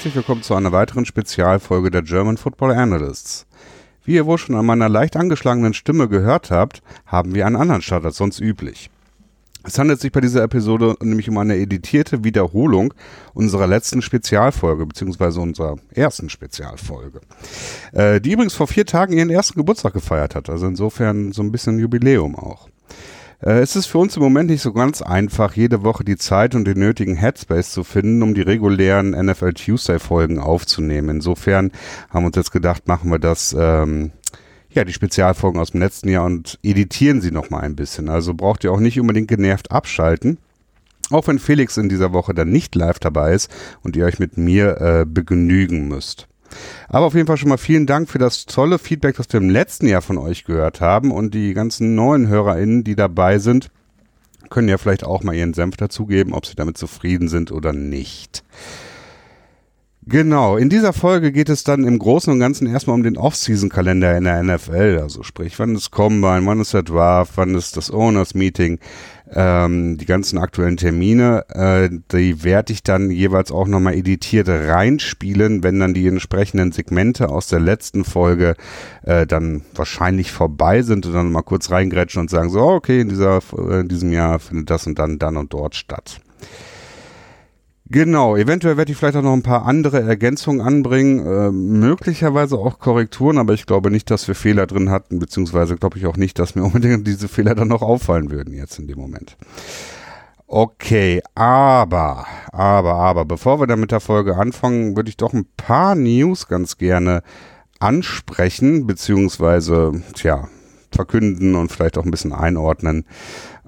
herzlich willkommen zu einer weiteren Spezialfolge der German Football Analysts. Wie ihr wohl schon an meiner leicht angeschlagenen Stimme gehört habt, haben wir einen anderen Start als sonst üblich. Es handelt sich bei dieser Episode nämlich um eine editierte Wiederholung unserer letzten Spezialfolge, beziehungsweise unserer ersten Spezialfolge, äh, die übrigens vor vier Tagen ihren ersten Geburtstag gefeiert hat, also insofern so ein bisschen Jubiläum auch. Äh, es ist für uns im Moment nicht so ganz einfach, jede Woche die Zeit und den nötigen Headspace zu finden, um die regulären NFL Tuesday Folgen aufzunehmen. Insofern haben wir uns jetzt gedacht, machen wir das ähm, ja, die Spezialfolgen aus dem letzten Jahr und editieren sie nochmal ein bisschen. Also braucht ihr auch nicht unbedingt genervt abschalten. Auch wenn Felix in dieser Woche dann nicht live dabei ist und ihr euch mit mir äh, begnügen müsst. Aber auf jeden Fall schon mal vielen Dank für das tolle Feedback, das wir im letzten Jahr von euch gehört haben und die ganzen neuen HörerInnen, die dabei sind, können ja vielleicht auch mal ihren Senf dazugeben, ob sie damit zufrieden sind oder nicht. Genau, in dieser Folge geht es dann im Großen und Ganzen erstmal um den Off-Season-Kalender in der NFL. Also sprich, wann ist Combine, wann ist der Draft, wann ist das Owners-Meeting, ähm, die ganzen aktuellen Termine. Äh, die werde ich dann jeweils auch nochmal editiert reinspielen, wenn dann die entsprechenden Segmente aus der letzten Folge äh, dann wahrscheinlich vorbei sind und dann mal kurz reingrätschen und sagen so, okay, in, dieser, in diesem Jahr findet das und dann, dann und dort statt. Genau, eventuell werde ich vielleicht auch noch ein paar andere Ergänzungen anbringen, äh, möglicherweise auch Korrekturen, aber ich glaube nicht, dass wir Fehler drin hatten, beziehungsweise glaube ich auch nicht, dass mir unbedingt diese Fehler dann noch auffallen würden jetzt in dem Moment. Okay, aber, aber, aber, bevor wir dann mit der Folge anfangen, würde ich doch ein paar News ganz gerne ansprechen, beziehungsweise, tja, verkünden und vielleicht auch ein bisschen einordnen.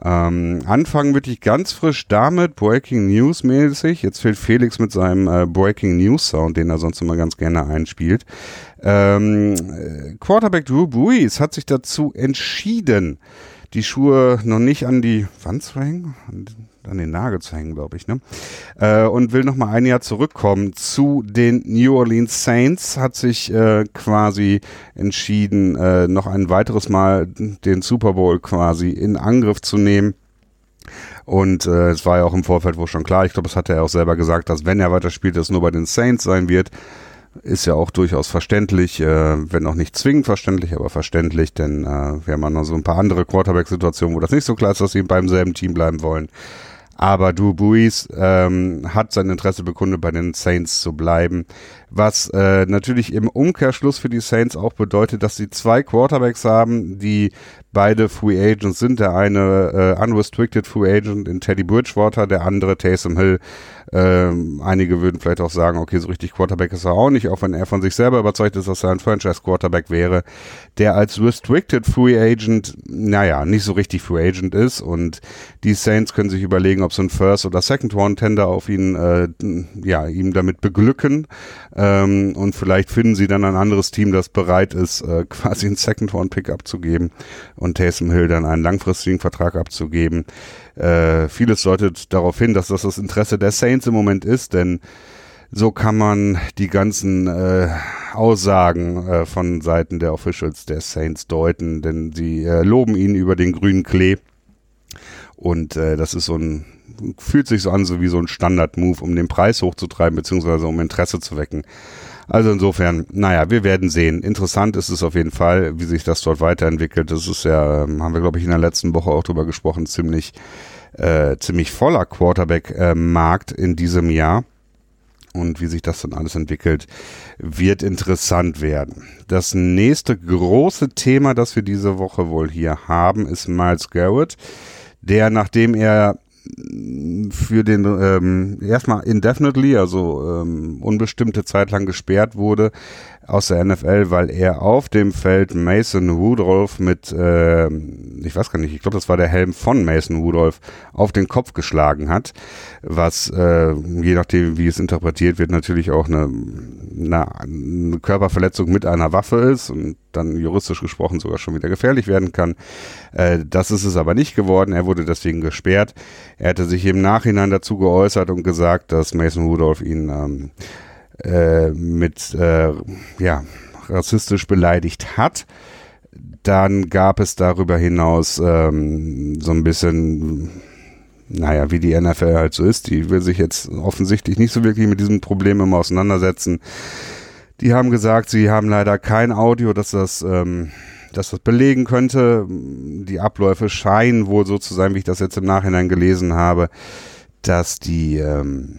Ähm, anfangen würde ich ganz frisch damit, Breaking News mäßig. Jetzt fehlt Felix mit seinem äh, Breaking News Sound, den er sonst immer ganz gerne einspielt. Ähm, äh, Quarterback Drew Brees hat sich dazu entschieden, die Schuhe noch nicht an die Wand zu hängen, an den Nagel zu hängen, glaube ich, ne? Äh, und will noch mal ein Jahr zurückkommen zu den New Orleans Saints. Hat sich äh, quasi entschieden, äh, noch ein weiteres Mal den Super Bowl quasi in Angriff zu nehmen. Und äh, es war ja auch im Vorfeld wohl schon klar, ich glaube, das hat er auch selber gesagt, dass wenn er weiterspielt, es nur bei den Saints sein wird. Ist ja auch durchaus verständlich, äh, wenn auch nicht zwingend verständlich, aber verständlich, denn äh, wir haben noch so ein paar andere Quarterback-Situationen, wo das nicht so klar ist, dass sie beim selben Team bleiben wollen. Aber Drew Brees ähm, hat sein Interesse bekundet, bei den Saints zu bleiben. Was äh, natürlich im Umkehrschluss für die Saints auch bedeutet, dass sie zwei Quarterbacks haben, die beide Free Agents sind. Der eine äh, Unrestricted Free Agent in Teddy Bridgewater, der andere Taysom Hill. Ähm, einige würden vielleicht auch sagen, okay, so richtig Quarterback ist er auch nicht, auch wenn er von sich selber überzeugt ist, dass er ein Franchise-Quarterback wäre, der als Restricted Free Agent, naja, nicht so richtig Free Agent ist und die Saints können sich überlegen, ob sie ein First- oder Second-Round-Tender auf ihn, äh, ja, ihm damit beglücken ähm, und vielleicht finden sie dann ein anderes Team, das bereit ist, äh, quasi einen Second-Round-Pick abzugeben und Taysom Hill dann einen langfristigen Vertrag abzugeben. Äh, vieles deutet darauf hin, dass das das Interesse der Saints im Moment ist, denn so kann man die ganzen äh, Aussagen äh, von Seiten der Officials der Saints deuten, denn sie äh, loben ihn über den grünen Klee. Und äh, das ist so ein, fühlt sich so an, so wie so ein Standard-Move, um den Preis hochzutreiben, beziehungsweise um Interesse zu wecken. Also insofern, naja, wir werden sehen. Interessant ist es auf jeden Fall, wie sich das dort weiterentwickelt. Das ist ja, ähm, haben wir, glaube ich, in der letzten Woche auch drüber gesprochen, ziemlich, äh, ziemlich voller Quarterback-Markt in diesem Jahr. Und wie sich das dann alles entwickelt, wird interessant werden. Das nächste große Thema, das wir diese Woche wohl hier haben, ist Miles Garrett, der, nachdem er für den ähm, erstmal indefinitely, also ähm, unbestimmte Zeit lang gesperrt wurde aus der NFL, weil er auf dem Feld Mason Rudolph mit, äh, ich weiß gar nicht, ich glaube, das war der Helm von Mason Rudolph, auf den Kopf geschlagen hat, was äh, je nachdem, wie es interpretiert wird, natürlich auch eine, eine, eine Körperverletzung mit einer Waffe ist und dann juristisch gesprochen sogar schon wieder gefährlich werden kann. Äh, das ist es aber nicht geworden. Er wurde deswegen gesperrt. Er hatte sich im Nachhinein dazu geäußert und gesagt, dass Mason Rudolph ihn ähm, äh, mit äh, ja rassistisch beleidigt hat. Dann gab es darüber hinaus ähm, so ein bisschen naja, wie die NFL halt so ist, die will sich jetzt offensichtlich nicht so wirklich mit diesem Problem immer auseinandersetzen. Die haben gesagt, sie haben leider kein Audio, dass das, ähm, dass das belegen könnte. Die Abläufe scheinen wohl so zu sein, wie ich das jetzt im Nachhinein gelesen habe, dass die, ähm,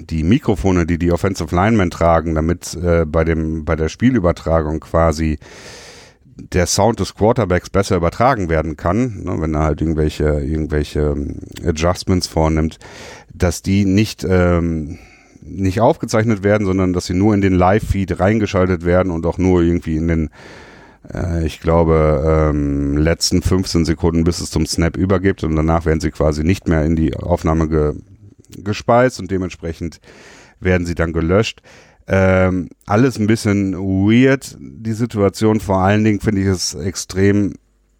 die Mikrofone, die die Offensive Linemen tragen, damit äh, bei dem bei der Spielübertragung quasi der Sound des Quarterbacks besser übertragen werden kann, ne, wenn er halt irgendwelche irgendwelche ähm, Adjustments vornimmt, dass die nicht ähm, nicht aufgezeichnet werden, sondern dass sie nur in den Live-Feed reingeschaltet werden und auch nur irgendwie in den äh, ich glaube, ähm, letzten 15 Sekunden, bis es zum Snap übergibt und danach werden sie quasi nicht mehr in die Aufnahme ge gespeist und dementsprechend werden sie dann gelöscht. Ähm, alles ein bisschen weird, die Situation. Vor allen Dingen finde ich es extrem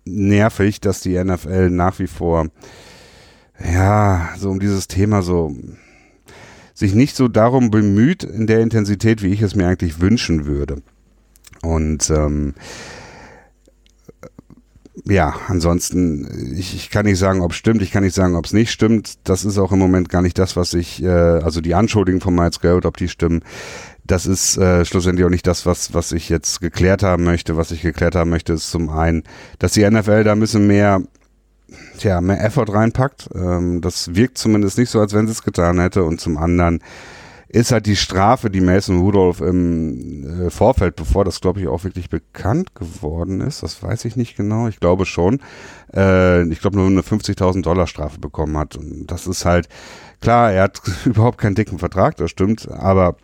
nervig, dass die NFL nach wie vor, ja, so um dieses Thema so sich nicht so darum bemüht in der Intensität, wie ich es mir eigentlich wünschen würde. Und ähm, ja, ansonsten, ich, ich kann nicht sagen, ob es stimmt, ich kann nicht sagen, ob es nicht stimmt. Das ist auch im Moment gar nicht das, was ich, äh, also die Anschuldigungen von Miles Garrett, ob die stimmen, das ist äh, schlussendlich auch nicht das, was, was ich jetzt geklärt haben möchte. Was ich geklärt haben möchte, ist zum einen, dass die NFL da ein bisschen mehr, tja, mehr Effort reinpackt. Ähm, das wirkt zumindest nicht so, als wenn sie es getan hätte. Und zum anderen, ist halt die Strafe, die Mason Rudolph im äh, Vorfeld, bevor das, glaube ich, auch wirklich bekannt geworden ist, das weiß ich nicht genau, ich glaube schon, äh, ich glaube nur eine 50.000 Dollar Strafe bekommen hat. Und das ist halt, klar, er hat überhaupt keinen dicken Vertrag, das stimmt, aber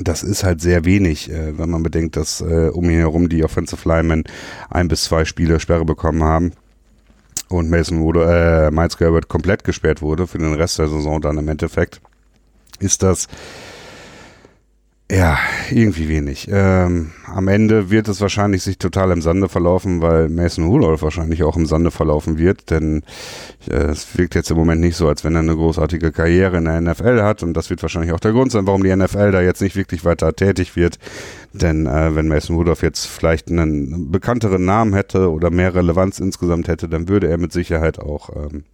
das ist halt sehr wenig, äh, wenn man bedenkt, dass äh, um ihn herum die Offensive Linemen ein bis zwei Spiele Sperre bekommen haben und Mason Rudolph, äh, Miles Garrett komplett gesperrt wurde für den Rest der Saison dann im Endeffekt ist das ja, irgendwie wenig. Ähm, am Ende wird es wahrscheinlich sich total im Sande verlaufen, weil Mason Rudolph wahrscheinlich auch im Sande verlaufen wird, denn äh, es wirkt jetzt im Moment nicht so, als wenn er eine großartige Karriere in der NFL hat und das wird wahrscheinlich auch der Grund sein, warum die NFL da jetzt nicht wirklich weiter tätig wird, denn äh, wenn Mason Rudolph jetzt vielleicht einen bekannteren Namen hätte oder mehr Relevanz insgesamt hätte, dann würde er mit Sicherheit auch ähm,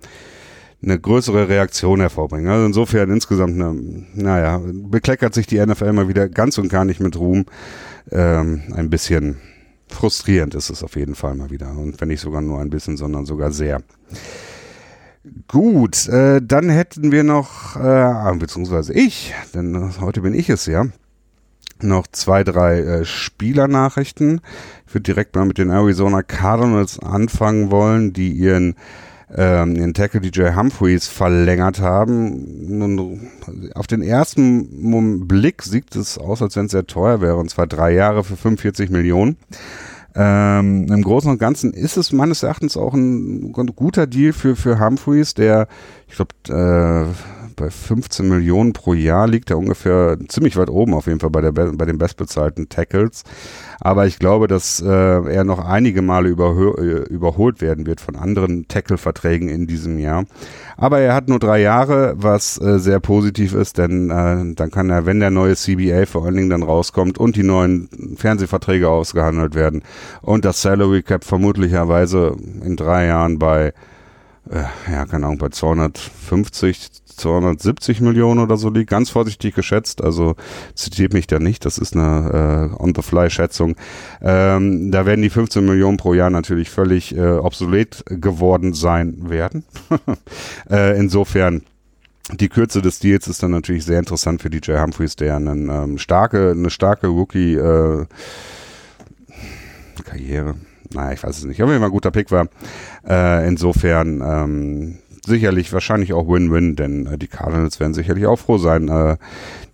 eine größere Reaktion hervorbringen. Also insofern insgesamt, eine, naja, bekleckert sich die NFL mal wieder ganz und gar nicht mit Ruhm. Ähm, ein bisschen frustrierend ist es auf jeden Fall mal wieder. Und wenn nicht sogar nur ein bisschen, sondern sogar sehr. Gut, äh, dann hätten wir noch, äh, beziehungsweise ich, denn heute bin ich es ja, noch zwei, drei äh, Spielernachrichten. Ich würde direkt mal mit den Arizona Cardinals anfangen wollen, die ihren ähm, den Tackle DJ Humphreys verlängert haben. Nun, auf den ersten Blick sieht es aus, als wenn es sehr teuer wäre, und zwar drei Jahre für 45 Millionen. Ähm, Im Großen und Ganzen ist es meines Erachtens auch ein, guter Deal für, für Humphreys, der, ich glaube, äh, bei 15 Millionen pro Jahr liegt er ungefähr ziemlich weit oben auf jeden Fall bei, der, bei den bestbezahlten Tackles. Aber ich glaube, dass äh, er noch einige Male überhö- überholt werden wird von anderen Tackle-Verträgen in diesem Jahr. Aber er hat nur drei Jahre, was äh, sehr positiv ist, denn äh, dann kann er, wenn der neue CBA vor allen Dingen dann rauskommt und die neuen Fernsehverträge ausgehandelt werden und das Salary Cap vermutlicherweise in drei Jahren bei äh, ja, keine Ahnung, bei 250, 270 Millionen oder so liegt, ganz vorsichtig geschätzt, also zitiert mich da nicht, das ist eine äh, On-the-Fly-Schätzung. Ähm, da werden die 15 Millionen pro Jahr natürlich völlig äh, obsolet geworden sein werden. äh, insofern die Kürze des Deals ist dann natürlich sehr interessant für DJ Humphreys, der einen, ähm, starke, eine starke Rookie äh, Karriere, naja, ich weiß es nicht, aber immer ein guter Pick war. Äh, insofern ähm, sicherlich wahrscheinlich auch Win-Win, denn äh, die Cardinals werden sicherlich auch froh sein, äh,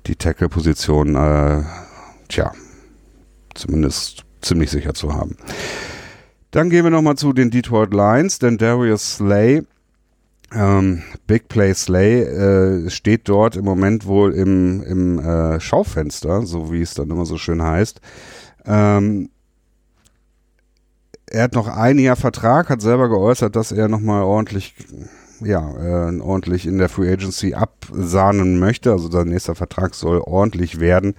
die Tackle-Position, äh, tja, zumindest ziemlich sicher zu haben. Dann gehen wir nochmal zu den Detroit Lions, denn Darius Slay, ähm, Big Play Slay, äh, steht dort im Moment wohl im, im äh, Schaufenster, so wie es dann immer so schön heißt. Ähm, er hat noch ein Jahr Vertrag, hat selber geäußert, dass er nochmal ordentlich ja, äh, ordentlich in der Free Agency absahnen möchte. Also sein nächster Vertrag soll ordentlich werden.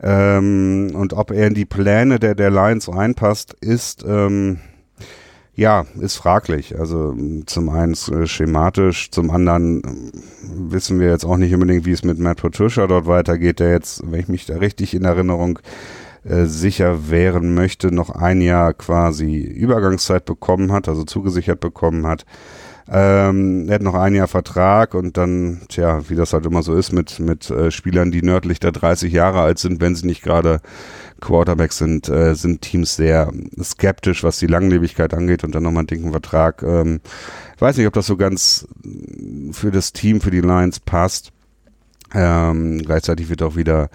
Ähm, und ob er in die Pläne der, der Lions reinpasst, ist ähm, Ja, ist fraglich. Also zum einen äh, schematisch, zum anderen äh, wissen wir jetzt auch nicht unbedingt, wie es mit Matt Patricia dort weitergeht, der jetzt, wenn ich mich da richtig in Erinnerung äh, sicher wehren möchte, noch ein Jahr quasi Übergangszeit bekommen hat, also zugesichert bekommen hat. Ähm, er hat noch ein Jahr Vertrag und dann, tja, wie das halt immer so ist mit, mit äh, Spielern, die nördlich der 30 Jahre alt sind, wenn sie nicht gerade Quarterbacks sind, äh, sind Teams sehr skeptisch, was die Langlebigkeit angeht und dann nochmal einen dicken Vertrag. Ähm, weiß nicht, ob das so ganz für das Team, für die Lions passt. Ähm, gleichzeitig wird auch wieder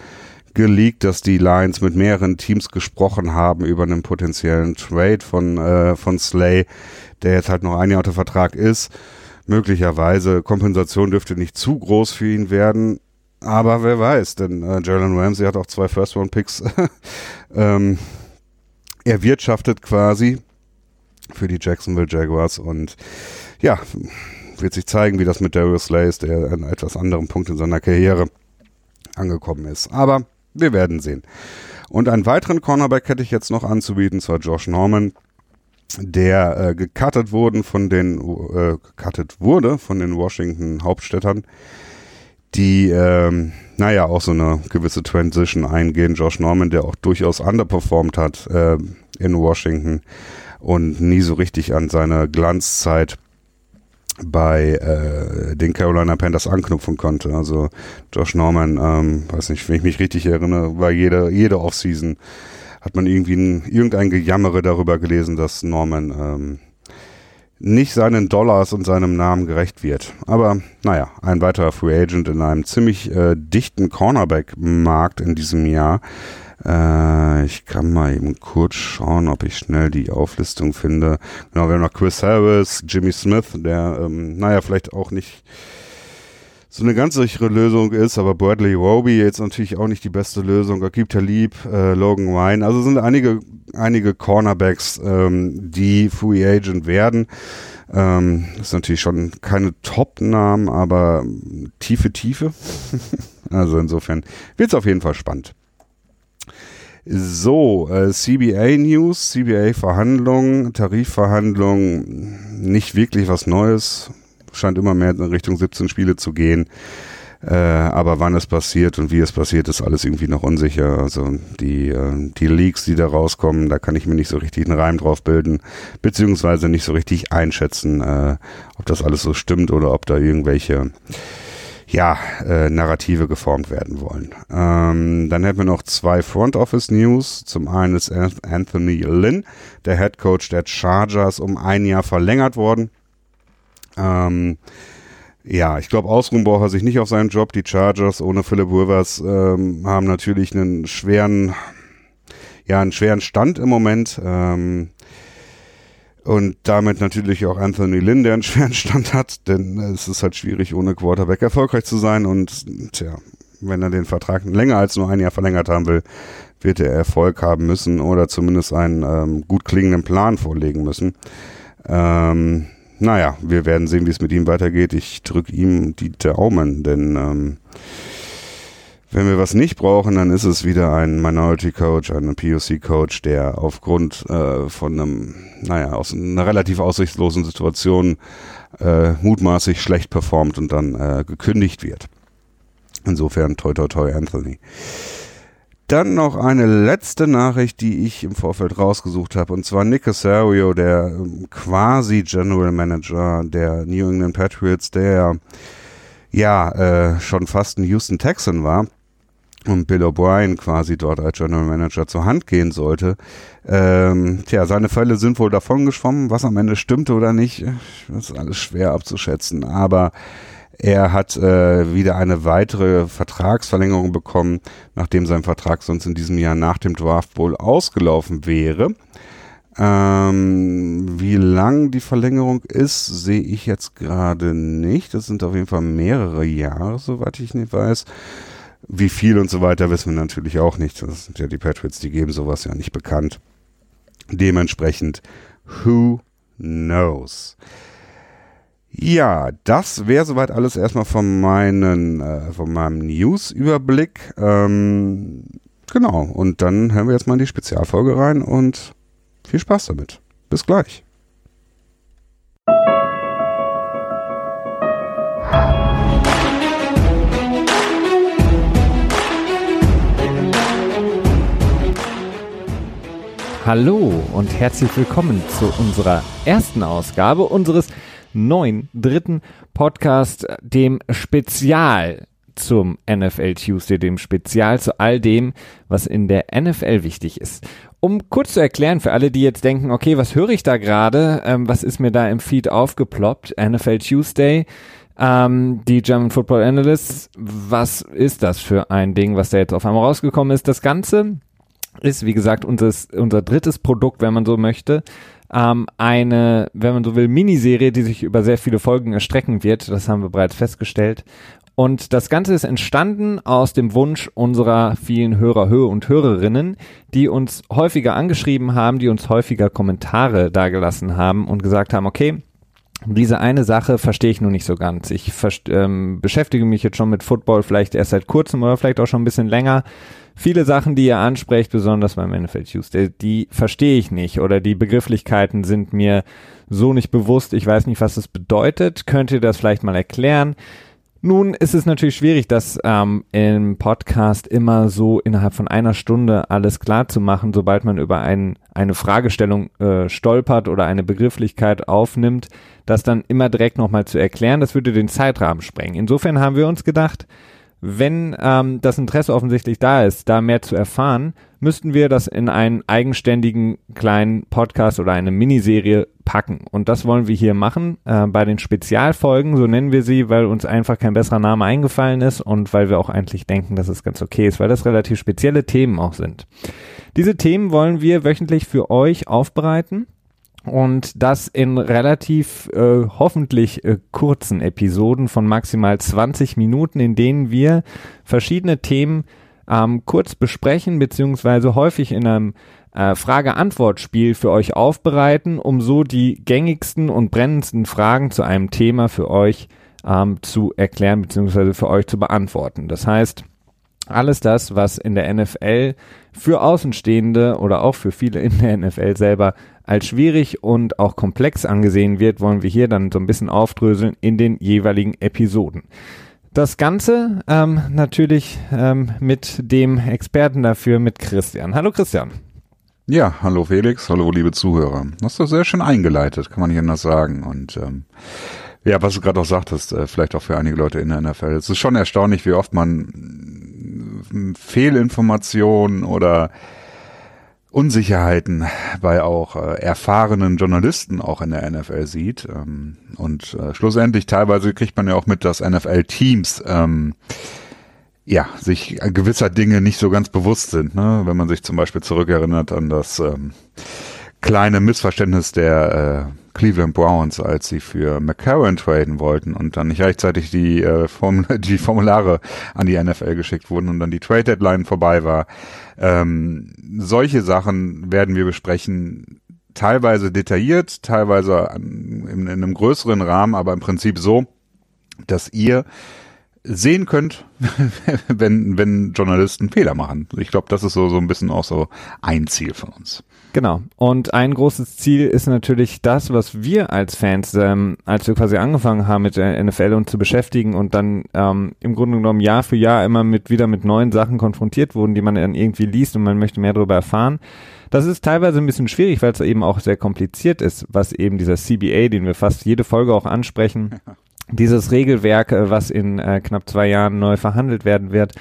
geleakt, dass die Lions mit mehreren Teams gesprochen haben über einen potenziellen Trade von, äh, von Slay, der jetzt halt noch ein Jahr unter Vertrag ist. Möglicherweise Kompensation dürfte nicht zu groß für ihn werden. Aber wer weiß, denn äh, Jalen Ramsey hat auch zwei First-Round-Picks ähm, erwirtschaftet quasi für die Jacksonville Jaguars und ja, wird sich zeigen, wie das mit Darius Slay ist, der an etwas anderem Punkt in seiner Karriere angekommen ist. Aber wir werden sehen. Und einen weiteren Cornerback hätte ich jetzt noch anzubieten, zwar Josh Norman, der äh, gecuttet wurden von den äh, gecuttet wurde von den Washington Hauptstädtern die, ähm, naja, auch so eine gewisse Transition eingehen. Josh Norman, der auch durchaus underperformed hat äh, in Washington und nie so richtig an seine Glanzzeit bei äh, den Carolina Panthers anknüpfen konnte. Also Josh Norman, ähm, weiß nicht, wenn ich mich richtig erinnere, war jede, jede Offseason hat man irgendwie ein, irgendein Gejammere darüber gelesen, dass Norman ähm, nicht seinen Dollars und seinem Namen gerecht wird. Aber naja, ein weiterer Free Agent in einem ziemlich äh, dichten Cornerback-Markt in diesem Jahr. Äh, ich kann mal eben kurz schauen, ob ich schnell die Auflistung finde. Genau, wir haben noch Chris Harris, Jimmy Smith, der, ähm, naja, vielleicht auch nicht so eine ganz sichere Lösung ist, aber Bradley Roby jetzt natürlich auch nicht die beste Lösung. Akib Talib, äh, Logan Wine, also sind einige, einige Cornerbacks, ähm, die Free Agent werden. Ähm, das ist natürlich schon keine Top-Namen, aber tiefe Tiefe. also insofern wird es auf jeden Fall spannend. So, äh, CBA News, CBA Verhandlungen, Tarifverhandlungen, nicht wirklich was Neues scheint immer mehr in Richtung 17 Spiele zu gehen. Äh, aber wann es passiert und wie es passiert, ist alles irgendwie noch unsicher. Also die, äh, die Leaks, die da rauskommen, da kann ich mir nicht so richtig einen Reim drauf bilden, beziehungsweise nicht so richtig einschätzen, äh, ob das alles so stimmt oder ob da irgendwelche ja, äh, Narrative geformt werden wollen. Ähm, dann hätten wir noch zwei Front Office News. Zum einen ist Anthony Lynn, der Head Coach der Chargers, um ein Jahr verlängert worden. Ähm, ja, ich glaube, ausruhen braucht er sich nicht auf seinen Job. Die Chargers ohne Philip Rivers ähm, haben natürlich einen schweren, ja, einen schweren Stand im Moment. Ähm, und damit natürlich auch Anthony Lynn, der einen schweren Stand hat, denn es ist halt schwierig, ohne Quarterback erfolgreich zu sein. Und tja, wenn er den Vertrag länger als nur ein Jahr verlängert haben will, wird er Erfolg haben müssen oder zumindest einen ähm, gut klingenden Plan vorlegen müssen. Ähm, naja, wir werden sehen, wie es mit ihm weitergeht. Ich drücke ihm die Daumen, denn ähm, wenn wir was nicht brauchen, dann ist es wieder ein Minority Coach, ein POC Coach, der aufgrund äh, von einem, naja, aus einer relativ aussichtslosen Situation äh, mutmaßlich schlecht performt und dann äh, gekündigt wird. Insofern toi toi toi Anthony. Dann noch eine letzte Nachricht, die ich im Vorfeld rausgesucht habe, und zwar Nick Casario, der ähm, quasi General Manager der New England Patriots, der ja äh, schon fast ein Houston Texan war und Bill O'Brien quasi dort als General Manager zur Hand gehen sollte. Ähm, tja, seine Fälle sind wohl davongeschwommen, was am Ende stimmte oder nicht, das ist alles schwer abzuschätzen, aber er hat äh, wieder eine weitere Vertragsverlängerung bekommen, nachdem sein Vertrag sonst in diesem Jahr nach dem Draft wohl ausgelaufen wäre. Ähm, wie lang die Verlängerung ist, sehe ich jetzt gerade nicht. Das sind auf jeden Fall mehrere Jahre, soweit ich nicht weiß. Wie viel und so weiter wissen wir natürlich auch nicht. Das sind ja die Patriots, die geben sowas ja nicht bekannt. Dementsprechend, who knows? Ja, das wäre soweit alles erstmal von, meinen, äh, von meinem News-Überblick. Ähm, genau, und dann hören wir jetzt mal in die Spezialfolge rein und viel Spaß damit. Bis gleich. Hallo und herzlich willkommen zu unserer ersten Ausgabe unseres neuen dritten Podcast, dem Spezial zum NFL Tuesday, dem Spezial zu all dem, was in der NFL wichtig ist. Um kurz zu erklären für alle, die jetzt denken, okay, was höre ich da gerade? Ähm, was ist mir da im Feed aufgeploppt? NFL Tuesday. Ähm, die German Football Analysts, was ist das für ein Ding, was da jetzt auf einmal rausgekommen ist? Das Ganze ist, wie gesagt, unser, unser drittes Produkt, wenn man so möchte. Ähm, eine, wenn man so will, Miniserie, die sich über sehr viele Folgen erstrecken wird. Das haben wir bereits festgestellt. Und das Ganze ist entstanden aus dem Wunsch unserer vielen Hörer und Hörerinnen, die uns häufiger angeschrieben haben, die uns häufiger Kommentare dagelassen haben und gesagt haben, okay, diese eine Sache verstehe ich nur nicht so ganz. Ich ähm, beschäftige mich jetzt schon mit Football vielleicht erst seit kurzem oder vielleicht auch schon ein bisschen länger viele Sachen, die ihr ansprecht, besonders beim NFL Tuesday, die verstehe ich nicht oder die Begrifflichkeiten sind mir so nicht bewusst. Ich weiß nicht, was es bedeutet. Könnt ihr das vielleicht mal erklären? Nun ist es natürlich schwierig, das ähm, im Podcast immer so innerhalb von einer Stunde alles klar zu machen, sobald man über ein, eine Fragestellung äh, stolpert oder eine Begrifflichkeit aufnimmt, das dann immer direkt nochmal zu erklären, das würde den Zeitrahmen sprengen. Insofern haben wir uns gedacht, wenn ähm, das Interesse offensichtlich da ist, da mehr zu erfahren, müssten wir das in einen eigenständigen kleinen Podcast oder eine Miniserie packen. Und das wollen wir hier machen äh, bei den Spezialfolgen, so nennen wir sie, weil uns einfach kein besserer Name eingefallen ist und weil wir auch eigentlich denken, dass es ganz okay ist, weil das relativ spezielle Themen auch sind. Diese Themen wollen wir wöchentlich für euch aufbereiten und das in relativ äh, hoffentlich äh, kurzen Episoden von maximal 20 Minuten, in denen wir verschiedene Themen ähm, kurz besprechen, beziehungsweise häufig in einem äh, Frage-Antwort-Spiel für euch aufbereiten, um so die gängigsten und brennendsten Fragen zu einem Thema für euch ähm, zu erklären, beziehungsweise für euch zu beantworten. Das heißt, alles das, was in der NFL für Außenstehende oder auch für viele in der NFL selber als schwierig und auch komplex angesehen wird, wollen wir hier dann so ein bisschen aufdröseln in den jeweiligen Episoden. Das Ganze ähm, natürlich ähm, mit dem Experten dafür, mit Christian. Hallo Christian. Ja, hallo Felix, hallo liebe Zuhörer. Hast du sehr schön eingeleitet, kann man nicht anders sagen. Und ähm, ja, was du gerade auch sagtest, äh, vielleicht auch für einige Leute in der NFL. Es ist schon erstaunlich, wie oft man äh, Fehlinformationen oder Unsicherheiten bei auch äh, erfahrenen Journalisten auch in der NFL sieht. Ähm, und schlussendlich teilweise kriegt man ja auch mit, dass NFL-Teams ähm, ja sich gewisser Dinge nicht so ganz bewusst sind. Ne? Wenn man sich zum Beispiel zurückerinnert an das ähm, kleine Missverständnis der äh, Cleveland Browns, als sie für McCarron traden wollten und dann nicht rechtzeitig die, äh, Form die Formulare an die NFL geschickt wurden und dann die Trade Deadline vorbei war. Ähm, solche Sachen werden wir besprechen, teilweise detailliert, teilweise an, in, in einem größeren Rahmen, aber im Prinzip so, dass ihr sehen könnt, wenn, wenn Journalisten Fehler machen. Ich glaube, das ist so, so ein bisschen auch so ein Ziel von uns. Genau. Und ein großes Ziel ist natürlich das, was wir als Fans, ähm, als wir quasi angefangen haben mit der NFL uns zu beschäftigen und dann ähm, im Grunde genommen Jahr für Jahr immer mit wieder mit neuen Sachen konfrontiert wurden, die man dann irgendwie liest und man möchte mehr darüber erfahren. Das ist teilweise ein bisschen schwierig, weil es eben auch sehr kompliziert ist, was eben dieser CBA, den wir fast jede Folge auch ansprechen, dieses Regelwerk, äh, was in äh, knapp zwei Jahren neu verhandelt werden wird,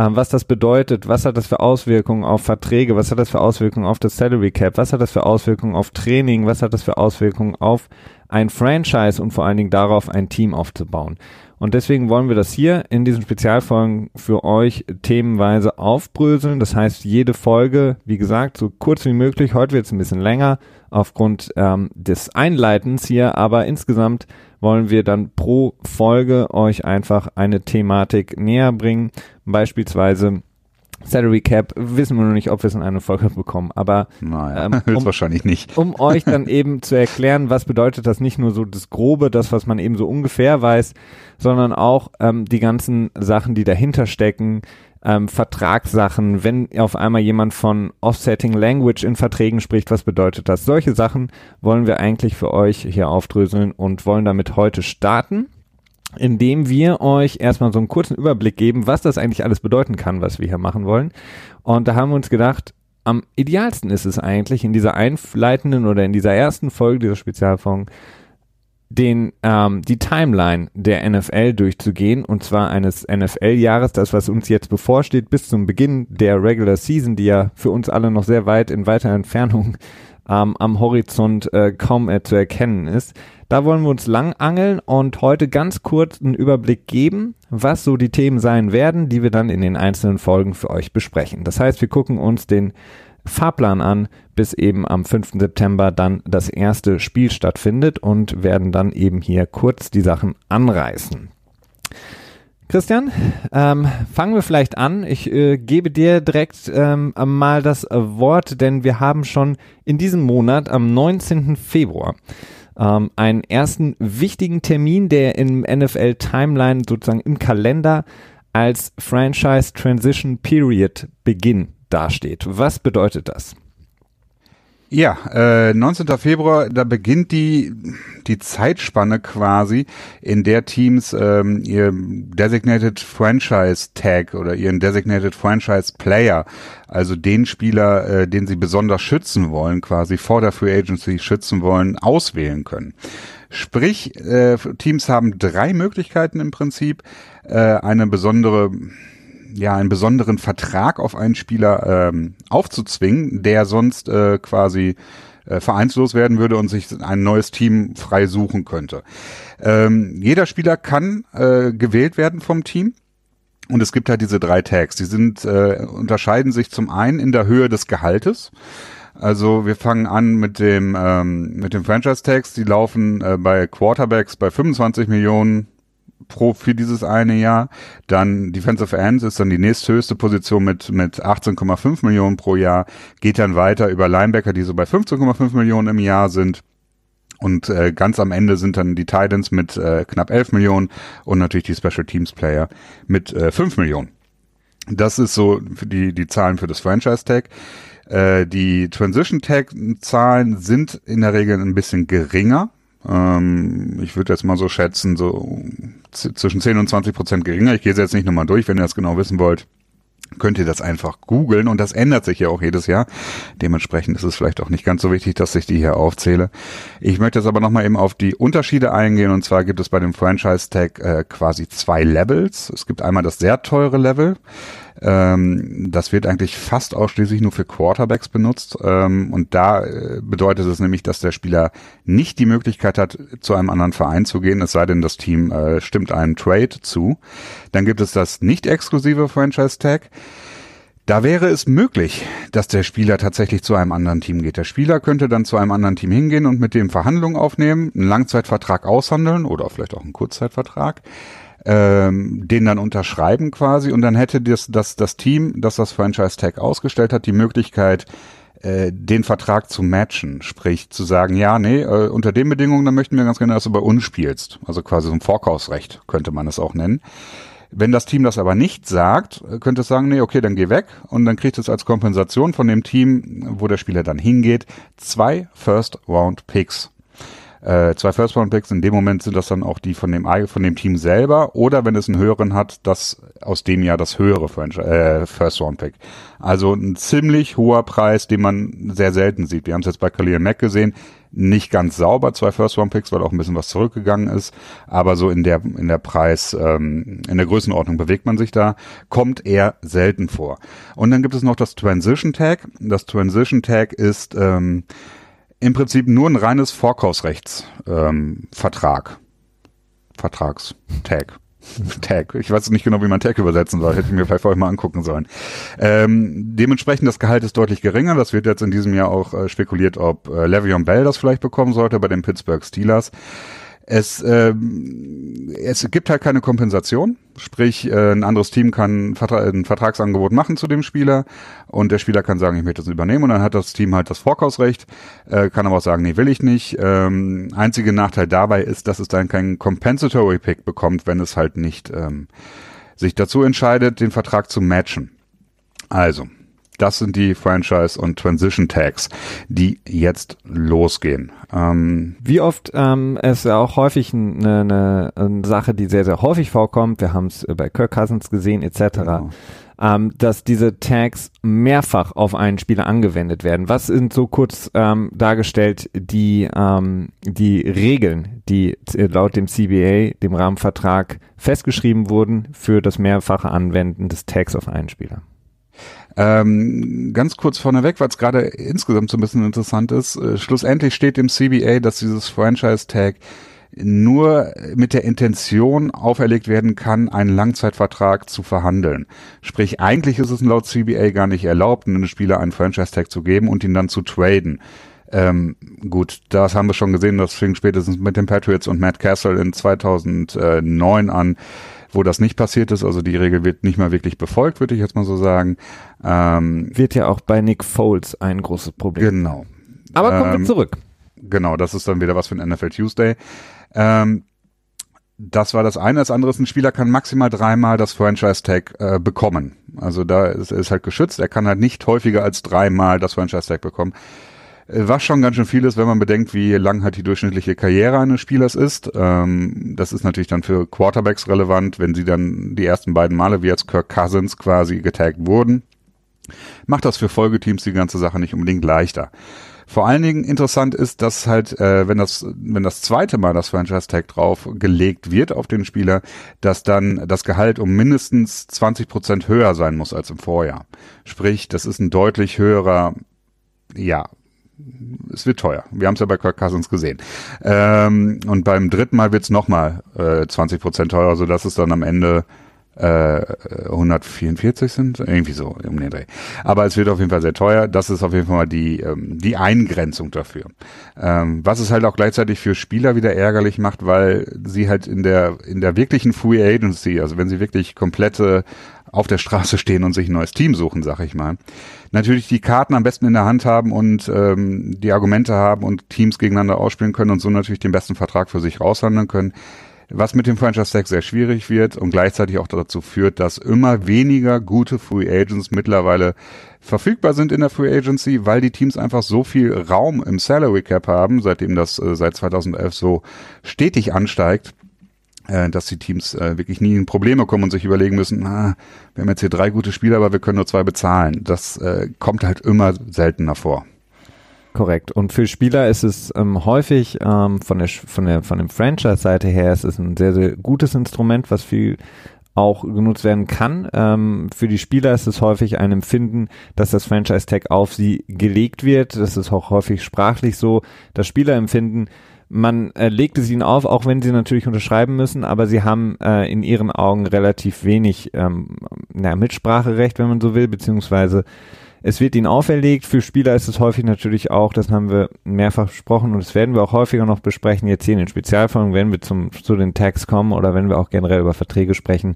ähm, was das bedeutet, was hat das für Auswirkungen auf Verträge, was hat das für Auswirkungen auf das Salary Cap, was hat das für Auswirkungen auf Training, was hat das für Auswirkungen auf ein Franchise und vor allen Dingen darauf, ein Team aufzubauen. Und deswegen wollen wir das hier in diesen Spezialfolgen für euch themenweise aufbröseln. Das heißt, jede Folge, wie gesagt, so kurz wie möglich. Heute wird es ein bisschen länger aufgrund ähm, des Einleitens hier, aber insgesamt wollen wir dann pro Folge euch einfach eine Thematik näher bringen. Beispielsweise Salary Cap wissen wir noch nicht, ob wir es in einer Folge bekommen, aber naja, ähm, um, wahrscheinlich nicht. um euch dann eben zu erklären, was bedeutet das nicht nur so das Grobe, das, was man eben so ungefähr weiß, sondern auch ähm, die ganzen Sachen, die dahinter stecken, ähm, Vertragssachen, wenn auf einmal jemand von Offsetting Language in Verträgen spricht, was bedeutet das? Solche Sachen wollen wir eigentlich für euch hier aufdröseln und wollen damit heute starten indem wir euch erstmal so einen kurzen Überblick geben, was das eigentlich alles bedeuten kann, was wir hier machen wollen. Und da haben wir uns gedacht, am idealsten ist es eigentlich in dieser einleitenden oder in dieser ersten Folge dieser Spezialfolge den ähm, die Timeline der NFL durchzugehen und zwar eines NFL-Jahres, das was uns jetzt bevorsteht bis zum Beginn der Regular Season, die ja für uns alle noch sehr weit in weiter Entfernung ähm, am Horizont äh, kaum äh, zu erkennen ist. Da wollen wir uns lang angeln und heute ganz kurz einen Überblick geben, was so die Themen sein werden, die wir dann in den einzelnen Folgen für euch besprechen. Das heißt, wir gucken uns den Fahrplan an, bis eben am 5. September dann das erste Spiel stattfindet und werden dann eben hier kurz die Sachen anreißen. Christian, ähm, fangen wir vielleicht an. Ich äh, gebe dir direkt ähm, mal das Wort, denn wir haben schon in diesem Monat am 19. Februar ähm, einen ersten wichtigen Termin, der im NFL Timeline sozusagen im Kalender als Franchise Transition Period Beginn dasteht. Was bedeutet das? Ja, äh, 19. Februar, da beginnt die die Zeitspanne quasi, in der Teams ähm, ihr Designated Franchise Tag oder ihren Designated Franchise Player, also den Spieler, äh, den sie besonders schützen wollen, quasi vor der Free Agency schützen wollen, auswählen können. Sprich, äh, Teams haben drei Möglichkeiten im Prinzip, äh, eine besondere ja einen besonderen Vertrag auf einen Spieler ähm, aufzuzwingen, der sonst äh, quasi äh, vereinslos werden würde und sich ein neues Team frei suchen könnte. Ähm, jeder Spieler kann äh, gewählt werden vom Team. Und es gibt halt diese drei Tags. Die sind äh, unterscheiden sich zum einen in der Höhe des Gehaltes. Also wir fangen an mit dem ähm, mit dem Franchise Tags. Die laufen äh, bei Quarterbacks bei 25 Millionen pro für dieses eine Jahr. Dann Defensive Ends ist dann die nächsthöchste Position mit, mit 18,5 Millionen pro Jahr. Geht dann weiter über Linebacker, die so bei 15,5 Millionen im Jahr sind. Und äh, ganz am Ende sind dann die Titans mit äh, knapp 11 Millionen und natürlich die Special Teams Player mit äh, 5 Millionen. Das ist so die, die Zahlen für das Franchise Tag. Äh, die Transition Tag Zahlen sind in der Regel ein bisschen geringer. Ähm, ich würde jetzt mal so schätzen, so zwischen 10 und 20 Prozent geringer. Ich gehe jetzt nicht nochmal durch, wenn ihr das genau wissen wollt könnt ihr das einfach googeln und das ändert sich ja auch jedes Jahr. Dementsprechend ist es vielleicht auch nicht ganz so wichtig, dass ich die hier aufzähle. Ich möchte jetzt aber nochmal eben auf die Unterschiede eingehen und zwar gibt es bei dem Franchise Tag äh, quasi zwei Levels. Es gibt einmal das sehr teure Level. Ähm, das wird eigentlich fast ausschließlich nur für Quarterbacks benutzt. Ähm, und da äh, bedeutet es nämlich, dass der Spieler nicht die Möglichkeit hat, zu einem anderen Verein zu gehen, es sei denn, das Team äh, stimmt einen Trade zu. Dann gibt es das nicht exklusive Franchise Tag. Da wäre es möglich, dass der Spieler tatsächlich zu einem anderen Team geht. Der Spieler könnte dann zu einem anderen Team hingehen und mit dem Verhandlungen aufnehmen, einen Langzeitvertrag aushandeln oder vielleicht auch einen Kurzzeitvertrag ähm, den dann unterschreiben quasi und dann hätte das, das, das Team, das das Franchise Tag ausgestellt hat, die Möglichkeit, äh, den Vertrag zu matchen, sprich zu sagen, ja, nee, äh, unter den Bedingungen, dann möchten wir ganz gerne, dass du bei uns spielst. Also quasi so ein Vorkaufsrecht könnte man es auch nennen. Wenn das Team das aber nicht sagt, könnte es sagen, nee, okay, dann geh weg und dann kriegt es als Kompensation von dem Team, wo der Spieler dann hingeht, zwei First Round Picks äh, zwei First-Round-Picks. In dem Moment sind das dann auch die von dem, von dem Team selber oder wenn es einen höheren hat, das aus dem Jahr das höhere äh, First-Round-Pick. Also ein ziemlich hoher Preis, den man sehr selten sieht. Wir haben es jetzt bei Khalil Mack gesehen. Nicht ganz sauber, zwei First-Round-Picks, weil auch ein bisschen was zurückgegangen ist. Aber so in der, in der Preis, ähm, in der Größenordnung bewegt man sich da. Kommt eher selten vor. Und dann gibt es noch das Transition Tag. Das Transition Tag ist, ähm, im Prinzip nur ein reines Vorkaufsrechtsvertrag. Ähm, Vertragstag. Tag. Ich weiß nicht genau, wie man Tag übersetzen soll. Hätte ich mir vielleicht vorher mal angucken sollen. Ähm, dementsprechend das Gehalt ist deutlich geringer. Das wird jetzt in diesem Jahr auch äh, spekuliert, ob äh, Le'Veon Bell das vielleicht bekommen sollte bei den Pittsburgh Steelers. Es, äh, es gibt halt keine Kompensation, sprich äh, ein anderes Team kann ein Vertragsangebot machen zu dem Spieler und der Spieler kann sagen, ich möchte das übernehmen und dann hat das Team halt das Vorkaufsrecht, äh, kann aber auch sagen, nee, will ich nicht. Ähm, einziger Nachteil dabei ist, dass es dann keinen Compensatory Pick bekommt, wenn es halt nicht ähm, sich dazu entscheidet, den Vertrag zu matchen. Also, das sind die Franchise- und Transition-Tags, die jetzt losgehen. Ähm, Wie oft ähm, ist ja auch häufig eine, eine, eine Sache, die sehr, sehr häufig vorkommt. Wir haben es bei Kirk Cousins gesehen, etc. Genau. Ähm, dass diese Tags mehrfach auf einen Spieler angewendet werden. Was sind so kurz ähm, dargestellt die, ähm, die Regeln, die laut dem CBA, dem Rahmenvertrag, festgeschrieben wurden für das mehrfache Anwenden des Tags auf einen Spieler? Ähm, ganz kurz vorneweg, weil es gerade insgesamt so ein bisschen interessant ist, äh, schlussendlich steht im CBA, dass dieses Franchise-Tag nur mit der Intention auferlegt werden kann, einen Langzeitvertrag zu verhandeln. Sprich, eigentlich ist es laut CBA gar nicht erlaubt, einem Spieler einen Franchise-Tag zu geben und ihn dann zu traden. Ähm, gut, das haben wir schon gesehen, das fing spätestens mit den Patriots und Matt Castle in 2009 an wo das nicht passiert ist. Also die Regel wird nicht mal wirklich befolgt, würde ich jetzt mal so sagen. Ähm, wird ja auch bei Nick Foles ein großes Problem. Genau. Aber kommen ähm, wir zurück. Genau, das ist dann wieder was für ein NFL Tuesday. Ähm, das war das eine. Das andere ist, ein Spieler kann maximal dreimal das Franchise-Tag äh, bekommen. Also da ist, ist halt geschützt. Er kann halt nicht häufiger als dreimal das Franchise-Tag bekommen. Äh, was schon ganz schön viel ist, wenn man bedenkt, wie lang halt die durchschnittliche Karriere eines Spielers ist. Ähm, das ist natürlich dann für Quarterbacks relevant, wenn sie dann die ersten beiden Male, wie jetzt Kirk Cousins quasi getaggt wurden. Macht das für Folgeteams die ganze Sache nicht unbedingt leichter. Vor allen Dingen interessant ist, dass halt, äh, wenn das, wenn das zweite Mal das Franchise Tag drauf gelegt wird auf den Spieler, dass dann das Gehalt um mindestens 20 Prozent höher sein muss als im Vorjahr. Sprich, das ist ein deutlich höherer, ja, es wird teuer. Wir haben es ja bei Kirk Cousins gesehen. Ähm, und beim dritten Mal wird es nochmal äh, 20 Prozent teurer, sodass es dann am Ende äh, 144 sind, irgendwie so um den Dreh. Aber es wird auf jeden Fall sehr teuer. Das ist auf jeden Fall mal die, ähm, die Eingrenzung dafür. Ähm, was es halt auch gleichzeitig für Spieler wieder ärgerlich macht, weil sie halt in der, in der wirklichen Free Agency, also wenn sie wirklich komplette auf der Straße stehen und sich ein neues Team suchen, sag ich mal. Natürlich die Karten am besten in der Hand haben und ähm, die Argumente haben und Teams gegeneinander ausspielen können und so natürlich den besten Vertrag für sich raushandeln können. Was mit dem Franchise Tag sehr schwierig wird und gleichzeitig auch dazu führt, dass immer weniger gute Free Agents mittlerweile verfügbar sind in der Free Agency, weil die Teams einfach so viel Raum im Salary Cap haben, seitdem das äh, seit 2011 so stetig ansteigt, dass die Teams äh, wirklich nie in Probleme kommen und sich überlegen müssen, ah, wir haben jetzt hier drei gute Spieler, aber wir können nur zwei bezahlen. Das äh, kommt halt immer seltener vor. Korrekt. Und für Spieler ist es ähm, häufig ähm, von der von der von dem Franchise-Seite her ist ein sehr sehr gutes Instrument, was viel auch genutzt werden kann. Ähm, für die Spieler ist es häufig ein Empfinden, dass das Franchise-Tag auf sie gelegt wird. Das ist auch häufig sprachlich so, dass Spieler empfinden, man äh, legt es ihnen auf, auch wenn sie natürlich unterschreiben müssen, aber sie haben äh, in ihren Augen relativ wenig ähm, na, Mitspracherecht, wenn man so will, beziehungsweise es wird ihnen auferlegt. Für Spieler ist es häufig natürlich auch, das haben wir mehrfach besprochen und das werden wir auch häufiger noch besprechen, jetzt hier in den Spezialfolgen, wenn wir zum, zu den Tags kommen oder wenn wir auch generell über Verträge sprechen.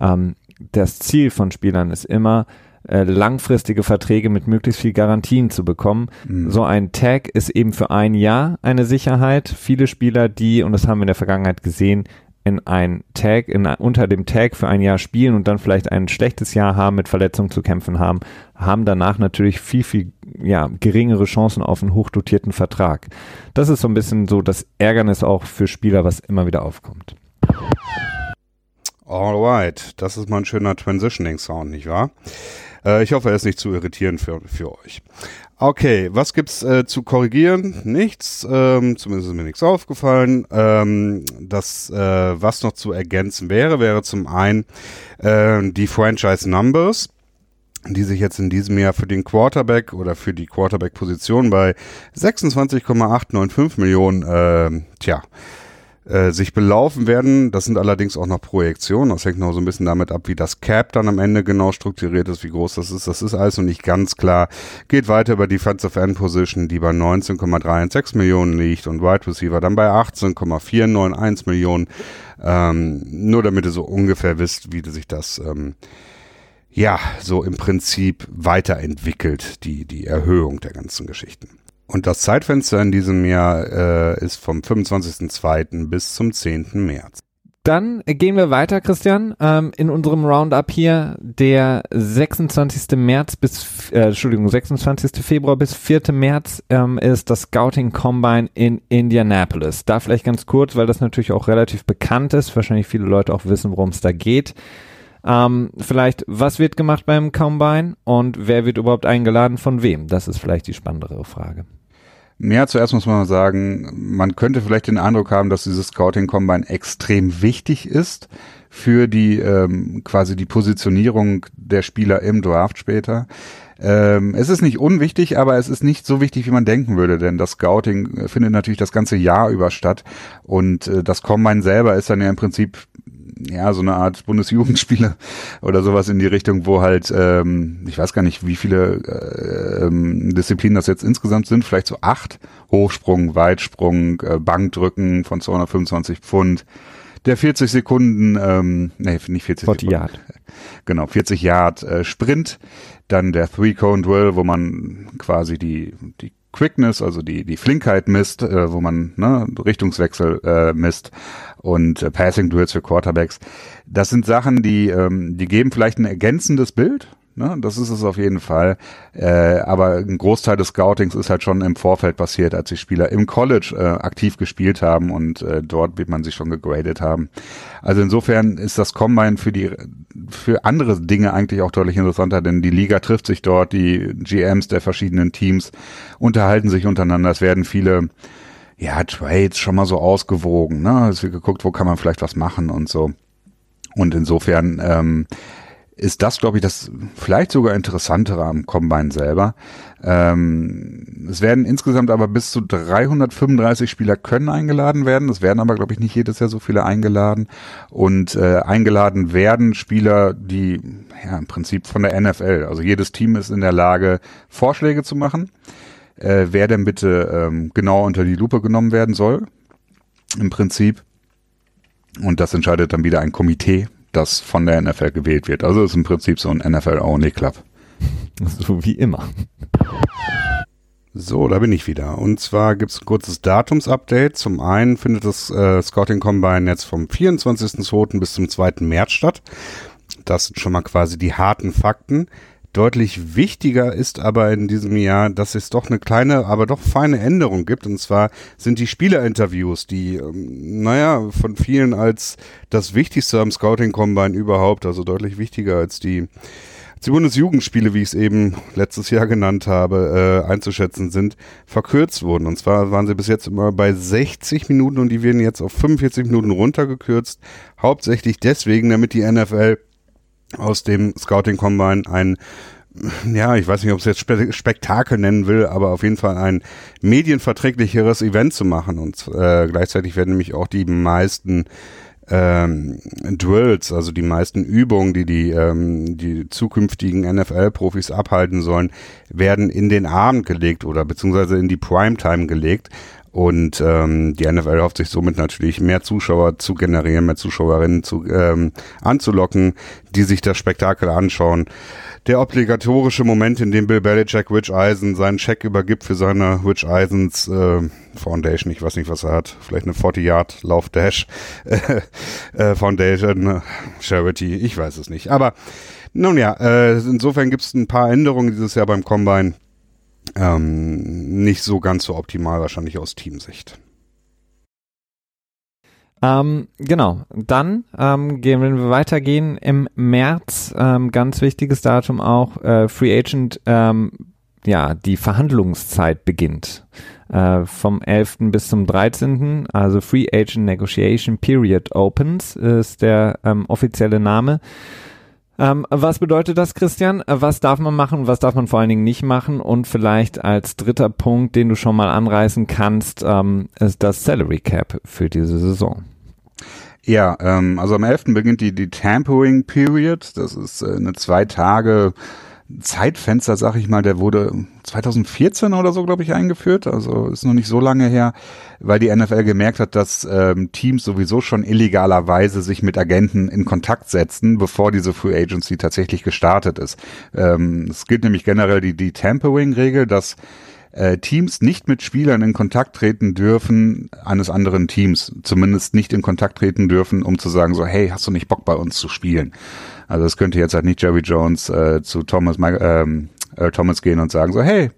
Ähm, das Ziel von Spielern ist immer, äh, langfristige Verträge mit möglichst viel Garantien zu bekommen. Mhm. So ein Tag ist eben für ein Jahr eine Sicherheit. Viele Spieler, die, und das haben wir in der Vergangenheit gesehen, in ein Tag, in, unter dem Tag für ein Jahr spielen und dann vielleicht ein schlechtes Jahr haben, mit Verletzungen zu kämpfen haben, haben danach natürlich viel, viel ja, geringere Chancen auf einen hochdotierten Vertrag. Das ist so ein bisschen so das Ärgernis auch für Spieler, was immer wieder aufkommt. Alright, das ist mal ein schöner Transitioning-Sound, nicht wahr? Äh, ich hoffe, er ist nicht zu irritierend für, für euch. Okay, was gibt's äh, zu korrigieren? Nichts, ähm, zumindest ist mir nichts aufgefallen. Ähm, das, äh, was noch zu ergänzen wäre, wäre zum einen äh, die Franchise Numbers die sich jetzt in diesem Jahr für den Quarterback oder für die Quarterback-Position bei 26,895 Millionen, äh, tja, äh, sich belaufen werden. Das sind allerdings auch noch Projektionen. Das hängt noch so ein bisschen damit ab, wie das Cap dann am Ende genau strukturiert ist, wie groß das ist. Das ist alles noch nicht ganz klar. Geht weiter über Defensive End Position, die bei 19,36 Millionen liegt und Wide Receiver dann bei 18,491 Millionen. Ähm, nur damit ihr so ungefähr wisst, wie sich das ähm, ja so im Prinzip weiterentwickelt, die, die Erhöhung der ganzen Geschichten. Und das Zeitfenster in diesem Jahr äh, ist vom 25.02. bis zum 10. März. Dann gehen wir weiter, Christian, ähm, in unserem Roundup hier. Der 26. März bis, äh, Entschuldigung, 26. Februar bis 4. März ähm, ist das Scouting Combine in Indianapolis. Da vielleicht ganz kurz, weil das natürlich auch relativ bekannt ist, wahrscheinlich viele Leute auch wissen, worum es da geht. Ähm, vielleicht, was wird gemacht beim Combine und wer wird überhaupt eingeladen von wem? Das ist vielleicht die spannendere Frage. Ja, zuerst muss man sagen, man könnte vielleicht den Eindruck haben, dass dieses Scouting Combine extrem wichtig ist für die ähm, quasi die Positionierung der Spieler im Draft später. Ähm, es ist nicht unwichtig, aber es ist nicht so wichtig, wie man denken würde, denn das Scouting findet natürlich das ganze Jahr über statt und äh, das Combine selber ist dann ja im Prinzip ja, so eine Art Bundesjugendspiele oder sowas in die Richtung, wo halt, ähm, ich weiß gar nicht, wie viele äh, ähm, Disziplinen das jetzt insgesamt sind, vielleicht so acht. Hochsprung, Weitsprung, äh, Bankdrücken von 225 Pfund, der 40 Sekunden, ähm, nee, nicht 40 40 Sekunden. Yard. Genau, 40 Yard äh, Sprint, dann der Three-Cone-Drill, wo man quasi die, die Quickness, also die, die Flinkheit misst, äh, wo man ne, Richtungswechsel äh, misst und äh, Passing Drills für Quarterbacks. Das sind Sachen, die, ähm, die geben vielleicht ein ergänzendes Bild. Ne? Das ist es auf jeden Fall. Äh, aber ein Großteil des Scoutings ist halt schon im Vorfeld passiert, als die Spieler im College äh, aktiv gespielt haben und äh, dort wird man sich schon gegradet haben. Also insofern ist das Combine für die für andere Dinge eigentlich auch deutlich interessanter, denn die Liga trifft sich dort, die GMs der verschiedenen Teams unterhalten sich untereinander. Es werden viele ja, Trades schon mal so ausgewogen, ne? Es wird geguckt, wo kann man vielleicht was machen und so. Und insofern ähm, ist das, glaube ich, das vielleicht sogar interessantere am Combine selber. Ähm, es werden insgesamt aber bis zu 335 Spieler können eingeladen werden. Es werden aber, glaube ich, nicht jedes Jahr so viele eingeladen. Und äh, eingeladen werden Spieler, die ja im Prinzip von der NFL. Also jedes Team ist in der Lage, Vorschläge zu machen äh, wer denn bitte ähm, genau unter die Lupe genommen werden soll. Im Prinzip. Und das entscheidet dann wieder ein Komitee, das von der NFL gewählt wird. Also ist im Prinzip so ein NFL-Only-Club. So wie immer. So, da bin ich wieder. Und zwar gibt es ein kurzes Datumsupdate. Zum einen findet das äh, Scouting Combine jetzt vom 24.02. bis zum 2. März statt. Das sind schon mal quasi die harten Fakten. Deutlich wichtiger ist aber in diesem Jahr, dass es doch eine kleine, aber doch feine Änderung gibt. Und zwar sind die Spielerinterviews, die, ähm, naja, von vielen als das Wichtigste am Scouting Combine überhaupt, also deutlich wichtiger als die, die Bundesjugendspiele, wie ich es eben letztes Jahr genannt habe, äh, einzuschätzen sind, verkürzt wurden. Und zwar waren sie bis jetzt immer bei 60 Minuten und die werden jetzt auf 45 Minuten runtergekürzt. Hauptsächlich deswegen, damit die NFL aus dem Scouting Combine ein ja, ich weiß nicht, ob es jetzt Spe Spektakel nennen will, aber auf jeden Fall ein medienverträglicheres Event zu machen. Und äh, gleichzeitig werden nämlich auch die meisten ähm, Drills, also die meisten Übungen, die die, ähm, die zukünftigen NFL-Profis abhalten sollen, werden in den Abend gelegt oder beziehungsweise in die Primetime gelegt. Und ähm, die NFL hofft sich somit natürlich mehr Zuschauer zu generieren, mehr Zuschauerinnen zu, ähm, anzulocken, die sich das Spektakel anschauen. Der obligatorische Moment, in dem Bill Belichick Rich Eisen seinen Scheck übergibt für seine Rich Eisens äh, Foundation, ich weiß nicht, was er hat, vielleicht eine 40-Yard Lauf Dash äh, Foundation, äh, Charity, ich weiß es nicht. Aber nun ja, äh, insofern gibt es ein paar Änderungen dieses Jahr beim Combine ähm, nicht so ganz so optimal wahrscheinlich aus Teamsicht. Ähm, genau, dann ähm, gehen wir weitergehen im März, ähm, ganz wichtiges Datum auch, äh, Free Agent, ähm, ja, die Verhandlungszeit beginnt. Äh, vom 11. bis zum 13. Also Free Agent Negotiation Period Opens ist der ähm, offizielle Name. Ähm, was bedeutet das, Christian? Äh, was darf man machen, was darf man vor allen Dingen nicht machen? Und vielleicht als dritter Punkt, den du schon mal anreißen kannst, ähm, ist das Salary Cap für diese Saison. Ja, ähm, also am 11. beginnt die, die Tampering Period. Das ist äh, eine zwei Tage Zeitfenster, sag ich mal, der wurde 2014 oder so, glaube ich, eingeführt. Also ist noch nicht so lange her, weil die NFL gemerkt hat, dass ähm, Teams sowieso schon illegalerweise sich mit Agenten in Kontakt setzen, bevor diese Free Agency tatsächlich gestartet ist. Ähm, es gilt nämlich generell die, die Tampering-Regel, dass äh, Teams nicht mit Spielern in Kontakt treten dürfen eines anderen Teams, zumindest nicht in Kontakt treten dürfen, um zu sagen so, hey, hast du nicht Bock bei uns zu spielen? Also es könnte jetzt halt nicht Jerry Jones äh, zu Thomas ähm, äh, Thomas gehen und sagen so, hey,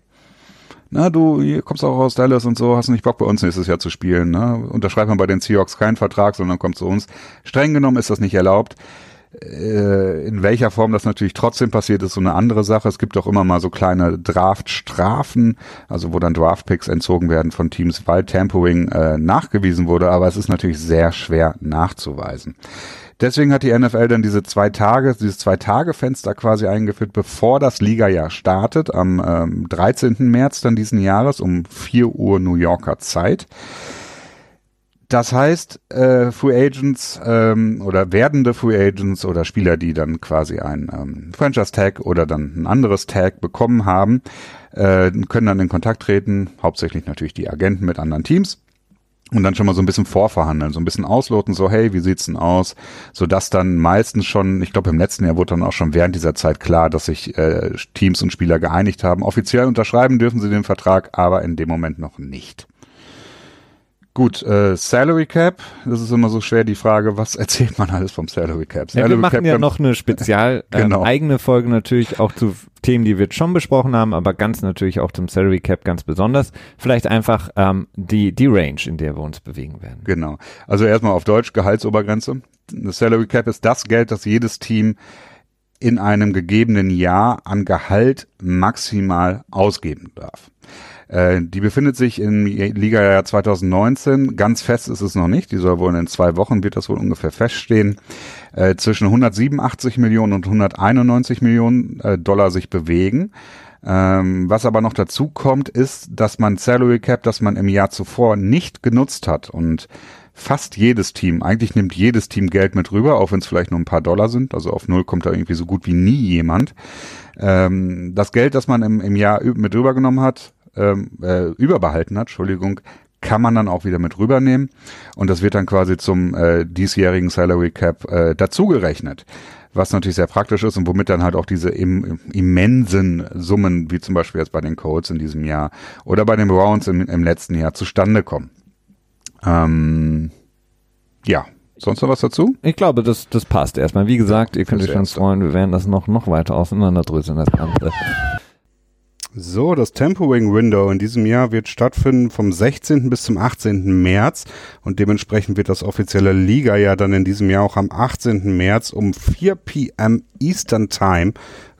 na du kommst auch aus Dallas und so, hast du nicht Bock bei uns nächstes Jahr zu spielen? Ne? Unterschreibt man bei den Seahawks keinen Vertrag, sondern kommt zu uns. Streng genommen ist das nicht erlaubt. Äh, in welcher Form das natürlich trotzdem passiert, ist so eine andere Sache. Es gibt auch immer mal so kleine Draftstrafen, also wo dann Draftpicks entzogen werden von Teams, weil Tampering äh, nachgewiesen wurde, aber es ist natürlich sehr schwer nachzuweisen. Deswegen hat die NFL dann diese zwei Tage, dieses zwei Tage Fenster quasi eingeführt, bevor das Liga-Jahr startet, am ähm, 13. März dann diesen Jahres um 4 Uhr New Yorker Zeit. Das heißt, äh, Free Agents ähm, oder werdende Free Agents oder Spieler, die dann quasi ein ähm, Franchise-Tag oder dann ein anderes Tag bekommen haben, äh, können dann in Kontakt treten, hauptsächlich natürlich die Agenten mit anderen Teams und dann schon mal so ein bisschen vorverhandeln, so ein bisschen ausloten, so hey, wie sieht's denn aus, so dass dann meistens schon, ich glaube im letzten Jahr wurde dann auch schon während dieser Zeit klar, dass sich äh, Teams und Spieler geeinigt haben. Offiziell unterschreiben dürfen sie den Vertrag, aber in dem Moment noch nicht. Gut, äh, Salary Cap, das ist immer so schwer die Frage, was erzählt man alles vom Salary Cap? Salary ja, wir machen Cap ja noch eine spezial ähm, genau. eigene Folge natürlich auch zu Themen, die wir schon besprochen haben, aber ganz natürlich auch zum Salary Cap ganz besonders. Vielleicht einfach ähm, die, die Range, in der wir uns bewegen werden. Genau. Also erstmal auf Deutsch Gehaltsobergrenze. Das Salary Cap ist das Geld, das jedes Team in einem gegebenen Jahr an Gehalt maximal ausgeben darf. Äh, die befindet sich im Liga-Jahr 2019. Ganz fest ist es noch nicht. Die soll wohl in zwei Wochen, wird das wohl ungefähr feststehen, äh, zwischen 187 Millionen und 191 Millionen äh, Dollar sich bewegen. Ähm, was aber noch dazu kommt, ist, dass man Salary Cap, das man im Jahr zuvor nicht genutzt hat und fast jedes Team, eigentlich nimmt jedes Team Geld mit rüber, auch wenn es vielleicht nur ein paar Dollar sind, also auf Null kommt da irgendwie so gut wie nie jemand. Ähm, das Geld, das man im, im Jahr mit rübergenommen hat, ähm, äh, überbehalten hat, Entschuldigung, kann man dann auch wieder mit rübernehmen und das wird dann quasi zum äh, diesjährigen Salary Cap äh, dazugerechnet. Was natürlich sehr praktisch ist und womit dann halt auch diese im, immensen Summen, wie zum Beispiel jetzt bei den Colts in diesem Jahr oder bei den Browns im, im letzten Jahr zustande kommen. Ähm, ja, sonst noch was dazu? Ich glaube, das, das passt erstmal. Wie gesagt, ihr könnt euch schon freuen, wir werden das noch, noch weiter auseinanderdröseln, das Ganze. So, das Tempo-Wing Window in diesem Jahr wird stattfinden vom 16. bis zum 18. März und dementsprechend wird das offizielle Liga-Jahr dann in diesem Jahr auch am 18. März um 4 p.m. Eastern Time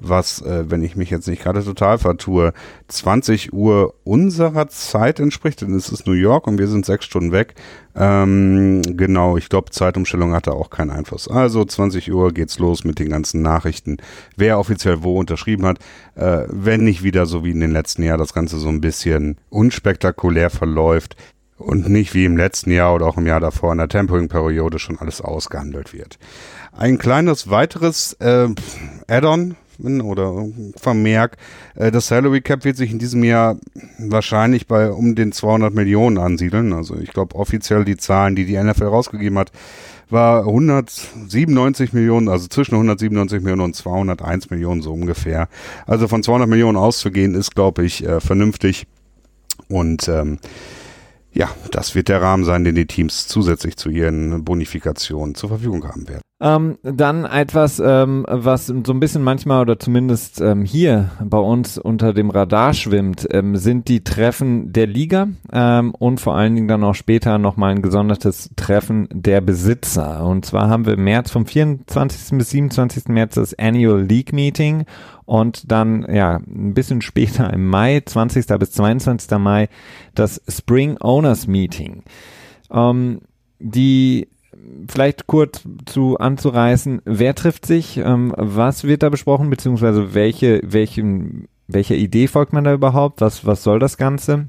was, äh, wenn ich mich jetzt nicht gerade total vertue, 20 Uhr unserer Zeit entspricht, denn es ist New York und wir sind sechs Stunden weg. Ähm, genau, ich glaube, Zeitumstellung hat da auch keinen Einfluss. Also 20 Uhr geht's los mit den ganzen Nachrichten, wer offiziell wo unterschrieben hat. Äh, wenn nicht wieder so wie in den letzten Jahren das Ganze so ein bisschen unspektakulär verläuft und nicht wie im letzten Jahr oder auch im Jahr davor in der Tempering-Periode schon alles ausgehandelt wird. Ein kleines weiteres äh, Add-on oder Vermerk. Äh, das Salary Cap wird sich in diesem Jahr wahrscheinlich bei um den 200 Millionen ansiedeln. Also ich glaube offiziell die Zahlen, die die NFL rausgegeben hat, war 197 Millionen, also zwischen 197 Millionen und 201 Millionen so ungefähr. Also von 200 Millionen auszugehen ist, glaube ich, äh, vernünftig. Und ähm, ja, das wird der Rahmen sein, den die Teams zusätzlich zu ihren Bonifikationen zur Verfügung haben werden. Ähm, dann etwas, ähm, was so ein bisschen manchmal oder zumindest ähm, hier bei uns unter dem Radar schwimmt, ähm, sind die Treffen der Liga ähm, und vor allen Dingen dann auch später nochmal ein gesondertes Treffen der Besitzer. Und zwar haben wir im März vom 24. bis 27. März das Annual League Meeting und dann ja ein bisschen später im Mai, 20. bis 22. Mai, das Spring Owners Meeting. Ähm, die vielleicht kurz zu anzureißen, wer trifft sich, ähm, was wird da besprochen, beziehungsweise welche, welchen, welcher Idee folgt man da überhaupt, was, was soll das Ganze?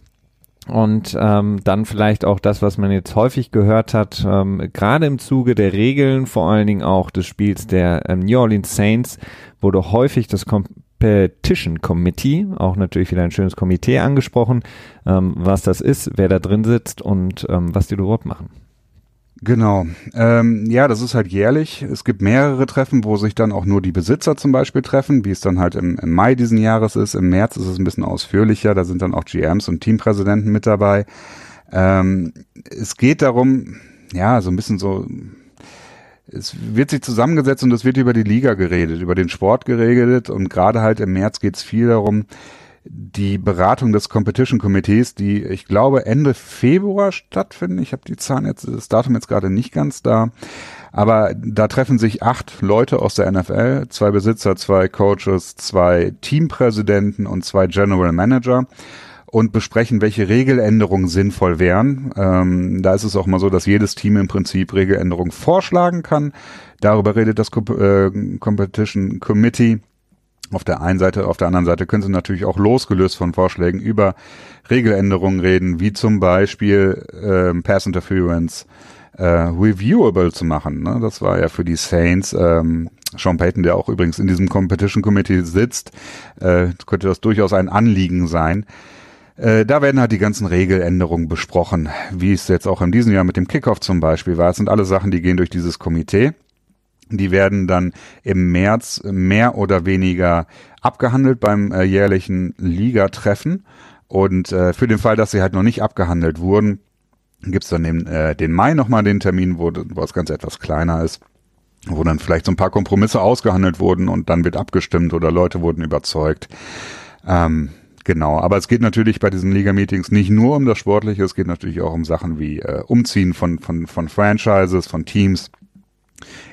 Und ähm, dann vielleicht auch das, was man jetzt häufig gehört hat, ähm, gerade im Zuge der Regeln, vor allen Dingen auch des Spiels der ähm, New Orleans Saints, wurde häufig das Competition Committee, auch natürlich wieder ein schönes Komitee angesprochen, ähm, was das ist, wer da drin sitzt und ähm, was die dort machen. Genau. Ähm, ja, das ist halt jährlich. Es gibt mehrere Treffen, wo sich dann auch nur die Besitzer zum Beispiel treffen, wie es dann halt im, im Mai diesen Jahres ist. Im März ist es ein bisschen ausführlicher. Da sind dann auch GMs und Teampräsidenten mit dabei. Ähm, es geht darum, ja, so ein bisschen so es wird sich zusammengesetzt und es wird über die Liga geredet, über den Sport geredet und gerade halt im März geht es viel darum, die Beratung des Competition Committees, die ich glaube Ende Februar stattfinden. Ich habe die Zahlen jetzt, das Datum jetzt gerade nicht ganz da. Aber da treffen sich acht Leute aus der NFL, zwei Besitzer, zwei Coaches, zwei Teampräsidenten und zwei General Manager und besprechen, welche Regeländerungen sinnvoll wären. Ähm, da ist es auch mal so, dass jedes Team im Prinzip Regeländerungen vorschlagen kann. Darüber redet das Co äh, Competition Committee. Auf der einen Seite, auf der anderen Seite können sie natürlich auch losgelöst von Vorschlägen über Regeländerungen reden, wie zum Beispiel äh, Pass Interference äh, reviewable zu machen. Ne? Das war ja für die Saints ähm, Sean Payton, der auch übrigens in diesem Competition Committee sitzt, äh, könnte das durchaus ein Anliegen sein. Äh, da werden halt die ganzen Regeländerungen besprochen, wie es jetzt auch in diesem Jahr mit dem Kickoff zum Beispiel war. Es sind alle Sachen, die gehen durch dieses Komitee. Die werden dann im März mehr oder weniger abgehandelt beim äh, jährlichen Liga-Treffen. Und äh, für den Fall, dass sie halt noch nicht abgehandelt wurden, gibt's dann den, äh, den Mai nochmal den Termin, wo, wo das Ganze etwas kleiner ist, wo dann vielleicht so ein paar Kompromisse ausgehandelt wurden und dann wird abgestimmt oder Leute wurden überzeugt. Ähm, Genau, aber es geht natürlich bei diesen Liga-Meetings nicht nur um das Sportliche, es geht natürlich auch um Sachen wie äh, Umziehen von, von, von Franchises, von Teams,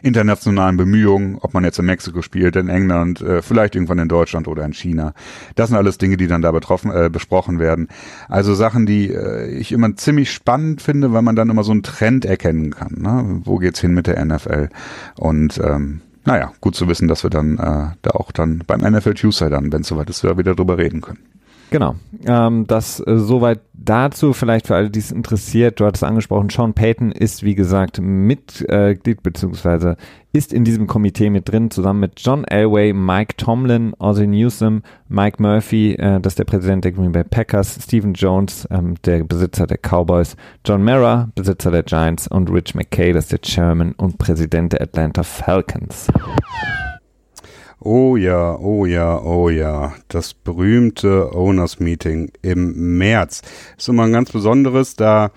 internationalen Bemühungen, ob man jetzt in Mexiko spielt, in England, äh, vielleicht irgendwann in Deutschland oder in China. Das sind alles Dinge, die dann da betroffen, äh, besprochen werden. Also Sachen, die äh, ich immer ziemlich spannend finde, weil man dann immer so einen Trend erkennen kann. Ne? Wo geht's hin mit der NFL? Und ähm, naja, gut zu wissen, dass wir dann äh, da auch dann beim NFL Tuesday dann, wenn es soweit ist, wieder drüber reden können. Genau. Ähm, das äh, soweit dazu, vielleicht für alle, die es interessiert. Du hattest angesprochen, Sean Payton ist, wie gesagt, Mitglied äh, beziehungsweise ist in diesem Komitee mit drin, zusammen mit John Elway, Mike Tomlin, Ozzie Newsom, Mike Murphy, äh, das ist der Präsident der Green Bay Packers, Stephen Jones, ähm, der Besitzer der Cowboys, John Mara, Besitzer der Giants und Rich McKay, das ist der Chairman und Präsident der Atlanta Falcons. Oh ja, oh ja, oh ja. Das berühmte Owners Meeting im März. Ist immer ein ganz besonderes. Da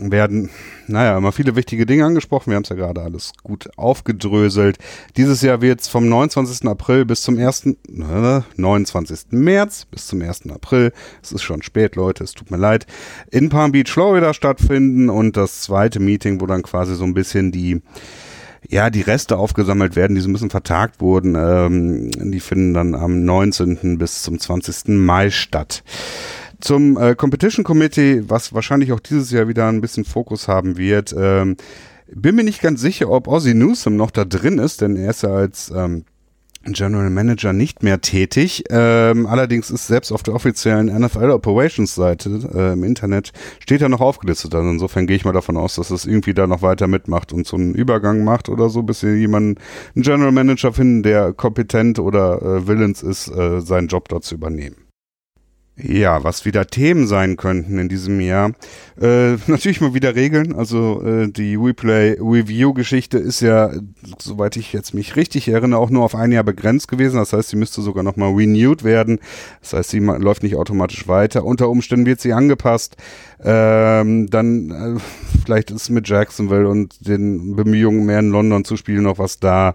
werden, naja, immer viele wichtige Dinge angesprochen. Wir haben es ja gerade alles gut aufgedröselt. Dieses Jahr wird es vom 29. April bis zum 1. Äh, 29. März bis zum 1. April. Es ist schon spät, Leute, es tut mir leid. In Palm Beach, Florida stattfinden und das zweite Meeting, wo dann quasi so ein bisschen die ja, die Reste aufgesammelt werden, die so ein bisschen vertagt wurden, ähm, die finden dann am 19. bis zum 20. Mai statt. Zum äh, Competition Committee, was wahrscheinlich auch dieses Jahr wieder ein bisschen Fokus haben wird, ähm, bin mir nicht ganz sicher, ob Ozzy Newsom noch da drin ist, denn er ist ja als ähm, General Manager nicht mehr tätig. Ähm, allerdings ist selbst auf der offiziellen NFL Operations Seite äh, im Internet steht er noch aufgelistet. Also insofern gehe ich mal davon aus, dass es irgendwie da noch weiter mitmacht und so einen Übergang macht oder so, bis wir jemanden, einen General Manager finden, der kompetent oder äh, willens ist, äh, seinen Job dort zu übernehmen. Ja, was wieder Themen sein könnten in diesem Jahr. Äh, natürlich mal wieder Regeln. Also äh, die Replay Review Geschichte ist ja, soweit ich jetzt mich richtig erinnere, auch nur auf ein Jahr begrenzt gewesen. Das heißt, sie müsste sogar nochmal renewed werden. Das heißt, sie läuft nicht automatisch weiter. Unter Umständen wird sie angepasst. Ähm, dann äh, vielleicht ist mit Jacksonville und den Bemühungen mehr in London zu spielen noch was da,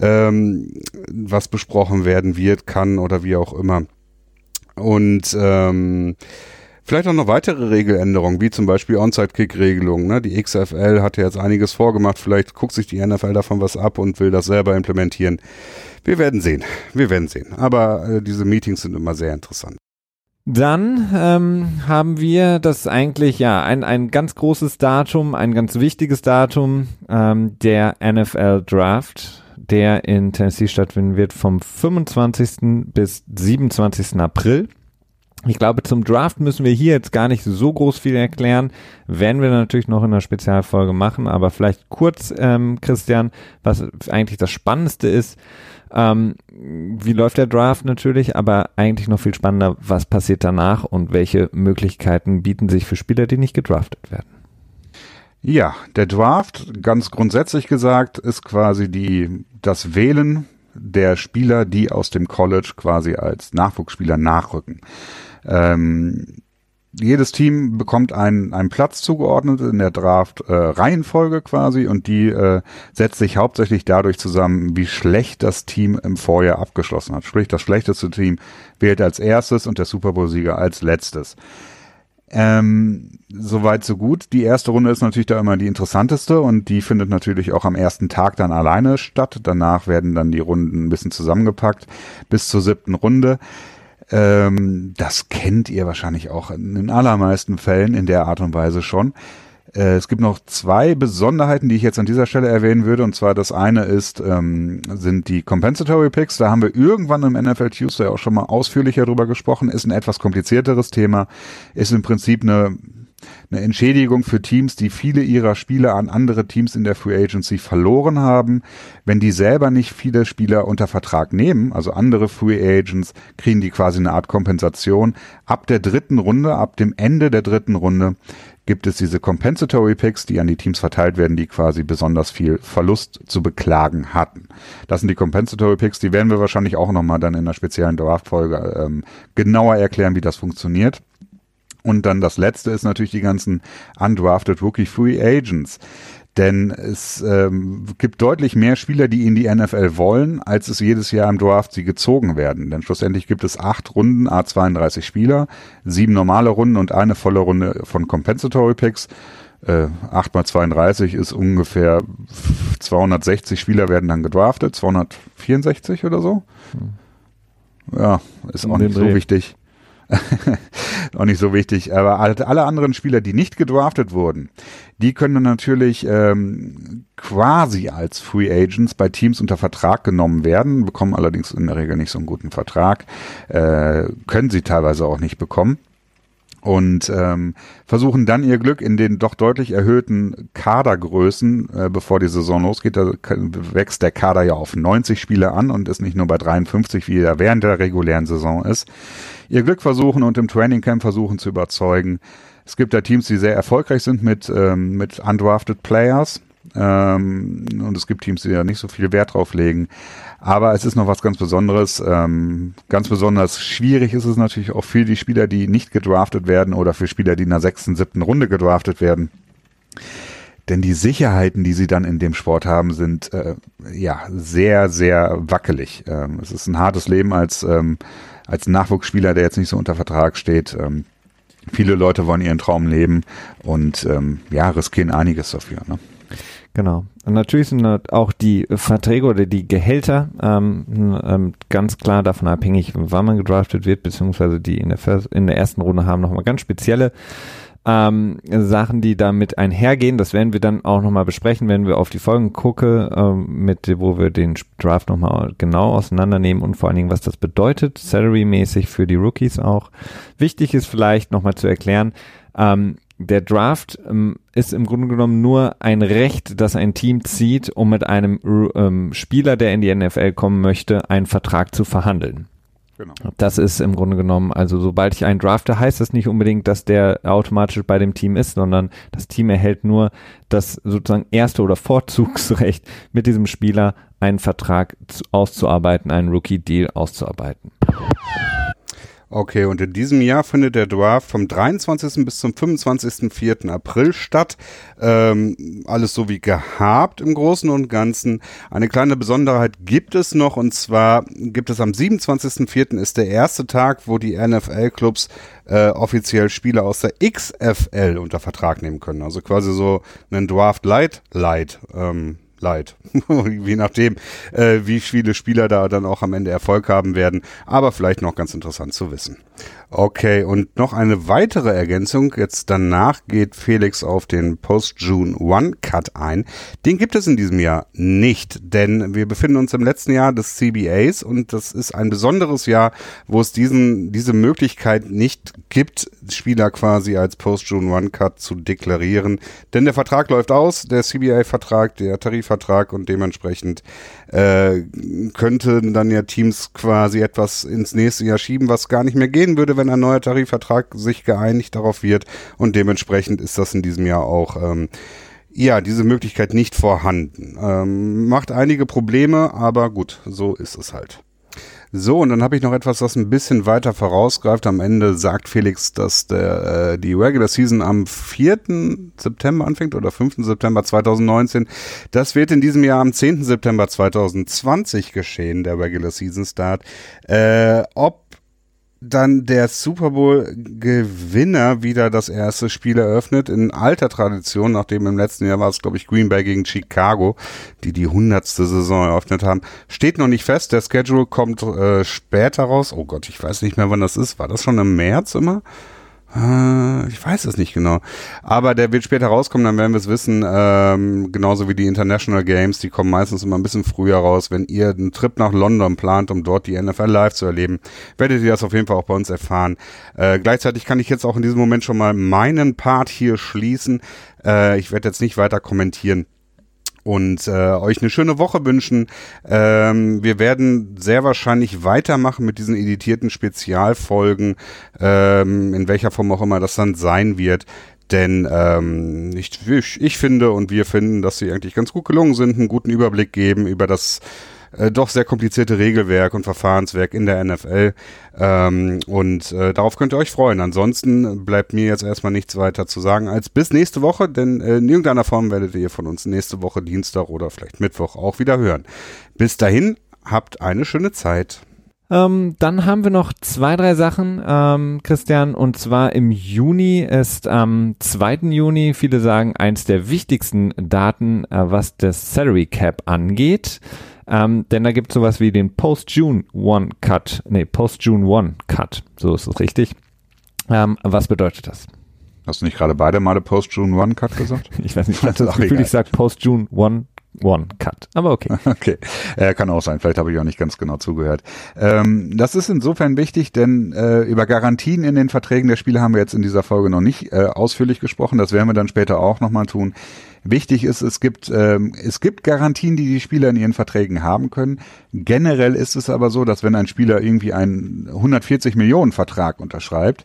ähm, was besprochen werden wird, kann oder wie auch immer. Und ähm, vielleicht auch noch weitere Regeländerungen, wie zum Beispiel Onside-Kick-Regelungen. Ne? Die XFL hat ja jetzt einiges vorgemacht. Vielleicht guckt sich die NFL davon was ab und will das selber implementieren. Wir werden sehen. Wir werden sehen. Aber äh, diese Meetings sind immer sehr interessant. Dann ähm, haben wir das eigentlich ja ein, ein ganz großes Datum, ein ganz wichtiges Datum, ähm, der NFL Draft der in Tennessee stattfinden wird vom 25. bis 27. April. Ich glaube, zum Draft müssen wir hier jetzt gar nicht so groß viel erklären. Werden wir natürlich noch in einer Spezialfolge machen, aber vielleicht kurz, ähm, Christian, was eigentlich das Spannendste ist. Ähm, wie läuft der Draft natürlich, aber eigentlich noch viel spannender, was passiert danach und welche Möglichkeiten bieten sich für Spieler, die nicht gedraftet werden. Ja, der Draft, ganz grundsätzlich gesagt, ist quasi die, das Wählen der Spieler, die aus dem College quasi als Nachwuchsspieler nachrücken. Ähm, jedes Team bekommt einen, einen Platz zugeordnet in der Draft-Reihenfolge äh, quasi und die äh, setzt sich hauptsächlich dadurch zusammen, wie schlecht das Team im Vorjahr abgeschlossen hat. Sprich, das schlechteste Team wählt als erstes und der Super Bowl-Sieger als letztes. Ähm, Soweit, so gut. Die erste Runde ist natürlich da immer die interessanteste und die findet natürlich auch am ersten Tag dann alleine statt. Danach werden dann die Runden ein bisschen zusammengepackt bis zur siebten Runde. Ähm, das kennt ihr wahrscheinlich auch in den allermeisten Fällen in der Art und Weise schon. Äh, es gibt noch zwei Besonderheiten, die ich jetzt an dieser Stelle erwähnen würde. Und zwar das eine ist, ähm, sind die Compensatory Picks. Da haben wir irgendwann im NFL Tuesday auch schon mal ausführlicher drüber gesprochen. Ist ein etwas komplizierteres Thema. Ist im Prinzip eine eine Entschädigung für Teams, die viele ihrer Spieler an andere Teams in der Free Agency verloren haben. Wenn die selber nicht viele Spieler unter Vertrag nehmen, also andere Free Agents, kriegen die quasi eine Art Kompensation. Ab der dritten Runde, ab dem Ende der dritten Runde gibt es diese Compensatory Picks, die an die Teams verteilt werden, die quasi besonders viel Verlust zu beklagen hatten. Das sind die Compensatory Picks, die werden wir wahrscheinlich auch nochmal dann in einer speziellen Draft-Folge ähm, genauer erklären, wie das funktioniert. Und dann das letzte ist natürlich die ganzen undrafted Rookie Free Agents. Denn es ähm, gibt deutlich mehr Spieler, die in die NFL wollen, als es jedes Jahr im Draft sie gezogen werden. Denn schlussendlich gibt es acht Runden, A32 Spieler, sieben normale Runden und eine volle Runde von Compensatory Picks. Äh, 8 mal 32 ist ungefähr 260 Spieler werden dann gedraftet, 264 oder so. Hm. Ja, ist auch nicht so wichtig. auch nicht so wichtig. Aber alle anderen Spieler, die nicht gedraftet wurden, die können natürlich ähm, quasi als Free Agents bei Teams unter Vertrag genommen werden, bekommen allerdings in der Regel nicht so einen guten Vertrag, äh, können sie teilweise auch nicht bekommen und ähm, versuchen dann ihr Glück in den doch deutlich erhöhten Kadergrößen, äh, bevor die Saison losgeht. Da wächst der Kader ja auf 90 Spieler an und ist nicht nur bei 53, wie er während der regulären Saison ist. Ihr Glück versuchen und im Trainingcamp versuchen zu überzeugen. Es gibt da Teams, die sehr erfolgreich sind mit, ähm, mit undrafted Players. Ähm, und es gibt Teams, die da nicht so viel Wert drauf legen. Aber es ist noch was ganz Besonderes. Ähm, ganz besonders schwierig ist es natürlich auch für die Spieler, die nicht gedraftet werden oder für Spieler, die in der sechsten, siebten Runde gedraftet werden. Denn die Sicherheiten, die sie dann in dem Sport haben, sind äh, ja sehr, sehr wackelig. Ähm, es ist ein hartes Leben als, ähm, als Nachwuchsspieler, der jetzt nicht so unter Vertrag steht. Ähm, viele Leute wollen ihren Traum leben und ähm, ja, riskieren einiges dafür. Ne? Genau. Und natürlich sind auch die Verträge oder die Gehälter ähm, ähm, ganz klar davon abhängig, wann man gedraftet wird, beziehungsweise die in der, in der ersten Runde haben nochmal ganz spezielle ähm, Sachen, die damit einhergehen. Das werden wir dann auch nochmal besprechen, wenn wir auf die Folgen gucken, ähm, mit, wo wir den Draft nochmal genau auseinandernehmen und vor allen Dingen, was das bedeutet, salary-mäßig für die Rookies auch. Wichtig ist vielleicht nochmal zu erklären, ähm, der Draft ähm, ist im Grunde genommen nur ein Recht, das ein Team zieht, um mit einem ähm, Spieler, der in die NFL kommen möchte, einen Vertrag zu verhandeln. Genau. Das ist im Grunde genommen, also sobald ich einen drafte, heißt das nicht unbedingt, dass der automatisch bei dem Team ist, sondern das Team erhält nur das sozusagen erste oder Vorzugsrecht, mit diesem Spieler einen Vertrag auszuarbeiten, einen Rookie-Deal auszuarbeiten. Okay, und in diesem Jahr findet der Draft vom 23. bis zum 25.04. April statt. Ähm, alles so wie gehabt im Großen und Ganzen. Eine kleine Besonderheit gibt es noch und zwar gibt es am 27.04. ist der erste Tag, wo die NFL-Clubs äh, offiziell Spieler aus der XFL unter Vertrag nehmen können. Also quasi so einen Draft Light Light. Ähm, leid. Je nachdem, äh, wie viele Spieler da dann auch am Ende Erfolg haben werden. Aber vielleicht noch ganz interessant zu wissen. Okay, und noch eine weitere Ergänzung. Jetzt danach geht Felix auf den Post-June One Cut ein. Den gibt es in diesem Jahr nicht, denn wir befinden uns im letzten Jahr des CBAs und das ist ein besonderes Jahr, wo es diesen, diese Möglichkeit nicht gibt, Spieler quasi als Post-June One Cut zu deklarieren. Denn der Vertrag läuft aus, der CBA-Vertrag, der Tarifvertrag und dementsprechend äh, könnten dann ja Teams quasi etwas ins nächste Jahr schieben, was gar nicht mehr gehen würde, wenn ein neuer Tarifvertrag sich geeinigt darauf wird. Und dementsprechend ist das in diesem Jahr auch ähm, ja, diese Möglichkeit nicht vorhanden. Ähm, macht einige Probleme, aber gut, so ist es halt. So, und dann habe ich noch etwas, was ein bisschen weiter vorausgreift. Am Ende sagt Felix, dass der, äh, die Regular Season am 4. September anfängt oder 5. September 2019. Das wird in diesem Jahr am 10. September 2020 geschehen, der Regular Season Start. Äh, ob dann der Super Bowl-Gewinner wieder das erste Spiel eröffnet, in alter Tradition, nachdem im letzten Jahr war es, glaube ich, Green Bay gegen Chicago, die die hundertste Saison eröffnet haben. Steht noch nicht fest, der Schedule kommt äh, später raus. Oh Gott, ich weiß nicht mehr, wann das ist. War das schon im März immer? Äh, ich weiß es nicht genau. Aber der wird später rauskommen, dann werden wir es wissen. Ähm, genauso wie die International Games, die kommen meistens immer ein bisschen früher raus. Wenn ihr einen Trip nach London plant, um dort die NFL live zu erleben, werdet ihr das auf jeden Fall auch bei uns erfahren. Äh, gleichzeitig kann ich jetzt auch in diesem Moment schon mal meinen Part hier schließen. Äh, ich werde jetzt nicht weiter kommentieren und äh, euch eine schöne Woche wünschen. Ähm, wir werden sehr wahrscheinlich weitermachen mit diesen editierten Spezialfolgen, ähm, in welcher Form auch immer das dann sein wird. Denn ähm, ich, ich finde und wir finden, dass sie eigentlich ganz gut gelungen sind, einen guten Überblick geben über das äh, doch sehr komplizierte Regelwerk und Verfahrenswerk in der NFL. Ähm, und äh, darauf könnt ihr euch freuen. Ansonsten bleibt mir jetzt erstmal nichts weiter zu sagen als bis nächste Woche, denn äh, in irgendeiner Form werdet ihr von uns nächste Woche Dienstag oder vielleicht Mittwoch auch wieder hören. Bis dahin, habt eine schöne Zeit. Ähm, dann haben wir noch zwei, drei Sachen, ähm, Christian, und zwar im Juni ist am 2. Juni, viele sagen, eins der wichtigsten Daten, äh, was das Salary Cap angeht. Ähm, denn da gibt es sowas wie den Post-June One Cut, nee, Post-June One Cut, so ist es richtig. Ähm, was bedeutet das? Hast du nicht gerade beide Male Post-June One Cut gesagt? ich weiß nicht, ich hatte das Gefühl, ich sage Post-June One One Cut. Aber okay. Okay. Äh, kann auch sein. Vielleicht habe ich auch nicht ganz genau zugehört. Ähm, das ist insofern wichtig, denn äh, über Garantien in den Verträgen der Spieler haben wir jetzt in dieser Folge noch nicht äh, ausführlich gesprochen. Das werden wir dann später auch nochmal tun. Wichtig ist, es gibt, ähm, es gibt Garantien, die die Spieler in ihren Verträgen haben können. Generell ist es aber so, dass wenn ein Spieler irgendwie einen 140 Millionen Vertrag unterschreibt,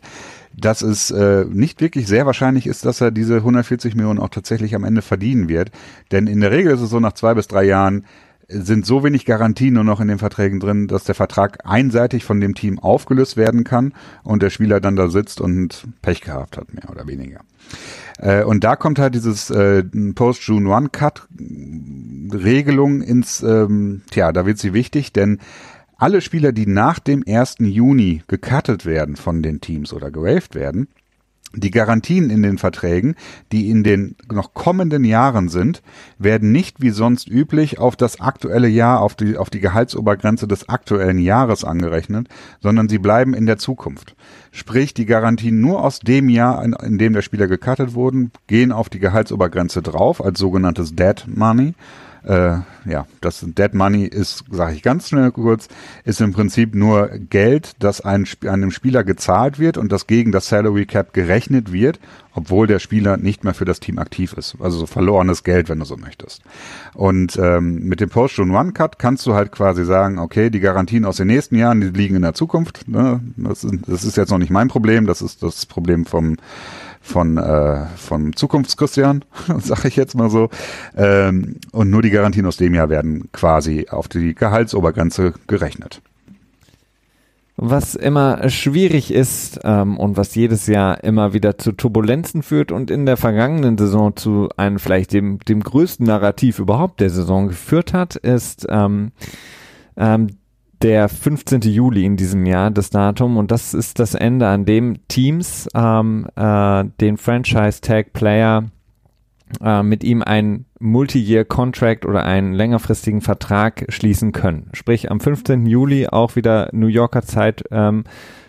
dass es äh, nicht wirklich sehr wahrscheinlich ist, dass er diese 140 Millionen auch tatsächlich am Ende verdienen wird. Denn in der Regel ist es so, nach zwei bis drei Jahren sind so wenig Garantien nur noch in den Verträgen drin, dass der Vertrag einseitig von dem Team aufgelöst werden kann und der Spieler dann da sitzt und Pech gehabt hat, mehr oder weniger. Äh, und da kommt halt dieses äh, Post-June One-Cut-Regelung ins, ähm, tja, da wird sie wichtig, denn alle Spieler, die nach dem 1. Juni gecuttet werden von den Teams oder gewaved werden, die Garantien in den Verträgen, die in den noch kommenden Jahren sind, werden nicht wie sonst üblich auf das aktuelle Jahr, auf die, auf die Gehaltsobergrenze des aktuellen Jahres angerechnet, sondern sie bleiben in der Zukunft. Sprich, die Garantien nur aus dem Jahr, in, in dem der Spieler gecuttet wurden, gehen auf die Gehaltsobergrenze drauf als sogenanntes Dead Money äh, ja, das Dead Money ist, sage ich ganz schnell kurz, ist im Prinzip nur Geld, das einem, einem Spieler gezahlt wird und das gegen das Salary Cap gerechnet wird, obwohl der Spieler nicht mehr für das Team aktiv ist. Also so verlorenes Geld, wenn du so möchtest. Und ähm, mit dem Post-One-Cut kannst du halt quasi sagen, okay, die Garantien aus den nächsten Jahren, die liegen in der Zukunft. Ne? Das, ist, das ist jetzt noch nicht mein Problem, das ist das Problem vom von äh, vom Zukunftschristian, sage ich jetzt mal so. Ähm, und nur die Garantien aus dem Jahr werden quasi auf die Gehaltsobergrenze gerechnet. Was immer schwierig ist ähm, und was jedes Jahr immer wieder zu Turbulenzen führt und in der vergangenen Saison zu einem vielleicht dem, dem größten Narrativ überhaupt der Saison geführt hat, ist ähm, ähm, der 15. Juli in diesem Jahr, das Datum, und das ist das Ende, an dem Teams ähm, äh, den Franchise-Tag-Player äh, mit ihm einen Multi-Year-Contract oder einen längerfristigen Vertrag schließen können. Sprich, am 15. Juli auch wieder New Yorker Zeit, ähm,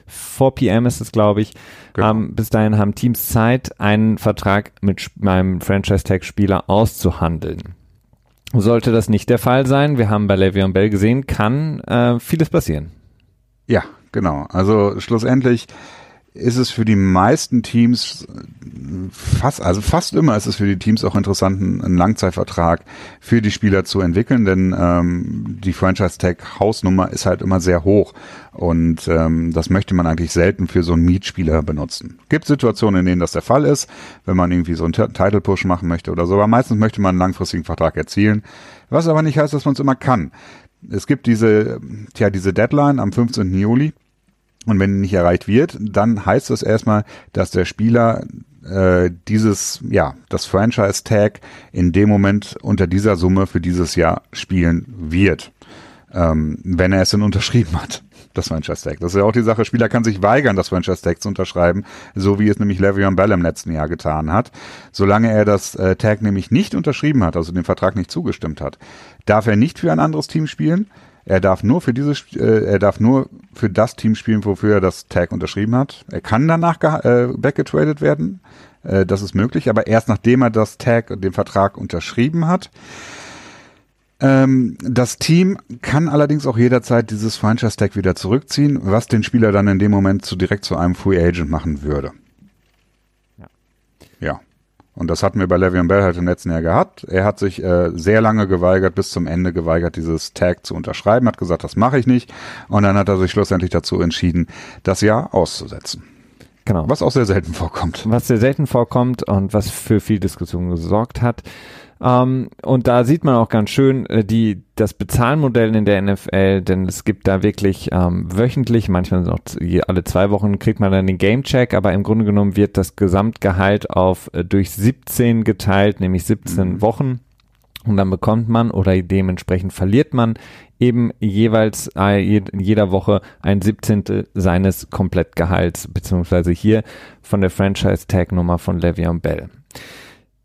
4 p.m. ist es, glaube ich. Genau. Ähm, bis dahin haben Teams Zeit, einen Vertrag mit meinem Franchise-Tag-Spieler auszuhandeln. Sollte das nicht der Fall sein, wir haben bei Le'Veon Bell gesehen, kann äh, vieles passieren. Ja, genau. Also schlussendlich ist es für die meisten Teams fast, also fast immer ist es für die Teams auch interessant, einen Langzeitvertrag für die Spieler zu entwickeln, denn ähm, die Franchise Tag Hausnummer ist halt immer sehr hoch und ähm, das möchte man eigentlich selten für so einen Mietspieler benutzen. Gibt Situationen, in denen das der Fall ist, wenn man irgendwie so einen Title Push machen möchte oder so, aber meistens möchte man einen langfristigen Vertrag erzielen, was aber nicht heißt, dass man es immer kann. Es gibt diese, tja, diese Deadline am 15. Juli und wenn nicht erreicht wird, dann heißt das erstmal, dass der Spieler äh, dieses, ja, das Franchise-Tag in dem Moment unter dieser Summe für dieses Jahr spielen wird, ähm, wenn er es denn unterschrieben hat, das Franchise-Tag. Das ist ja auch die Sache, Spieler kann sich weigern, das Franchise-Tag zu unterschreiben, so wie es nämlich Le'Veon Bell im letzten Jahr getan hat. Solange er das äh, Tag nämlich nicht unterschrieben hat, also dem Vertrag nicht zugestimmt hat, darf er nicht für ein anderes Team spielen, er darf nur für dieses, äh, er darf nur für das Team spielen, wofür er das Tag unterschrieben hat. Er kann danach äh, weggetradet werden. Äh, das ist möglich, aber erst nachdem er das Tag, und den Vertrag unterschrieben hat. Ähm, das Team kann allerdings auch jederzeit dieses Franchise Tag wieder zurückziehen, was den Spieler dann in dem Moment zu direkt zu einem Free Agent machen würde. Und das hatten wir bei Le'Veon Bell halt im letzten Jahr gehabt. Er hat sich äh, sehr lange geweigert, bis zum Ende geweigert, dieses Tag zu unterschreiben, hat gesagt, das mache ich nicht. Und dann hat er sich schlussendlich dazu entschieden, das Jahr auszusetzen. Genau. Was auch sehr selten vorkommt. Was sehr selten vorkommt und was für viel Diskussion gesorgt hat. Ähm, und da sieht man auch ganz schön äh, die, das Bezahlmodell in der NFL, denn es gibt da wirklich ähm, wöchentlich, manchmal noch alle zwei Wochen kriegt man dann den Gamecheck, aber im Grunde genommen wird das Gesamtgehalt auf äh, durch 17 geteilt, nämlich 17 mhm. Wochen. Und dann bekommt man oder dementsprechend verliert man eben jeweils äh, jeder Woche ein Siebzehntel seines Komplettgehalts, beziehungsweise hier von der Franchise-Tag-Nummer von Le'Veon Bell.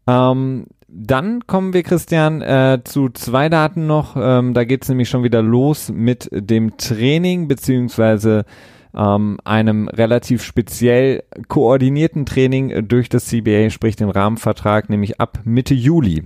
Ähm, dann kommen wir, Christian, äh, zu zwei Daten noch. Ähm, da geht es nämlich schon wieder los mit dem Training beziehungsweise ähm, einem relativ speziell koordinierten Training durch das CBA, sprich den Rahmenvertrag, nämlich ab Mitte Juli.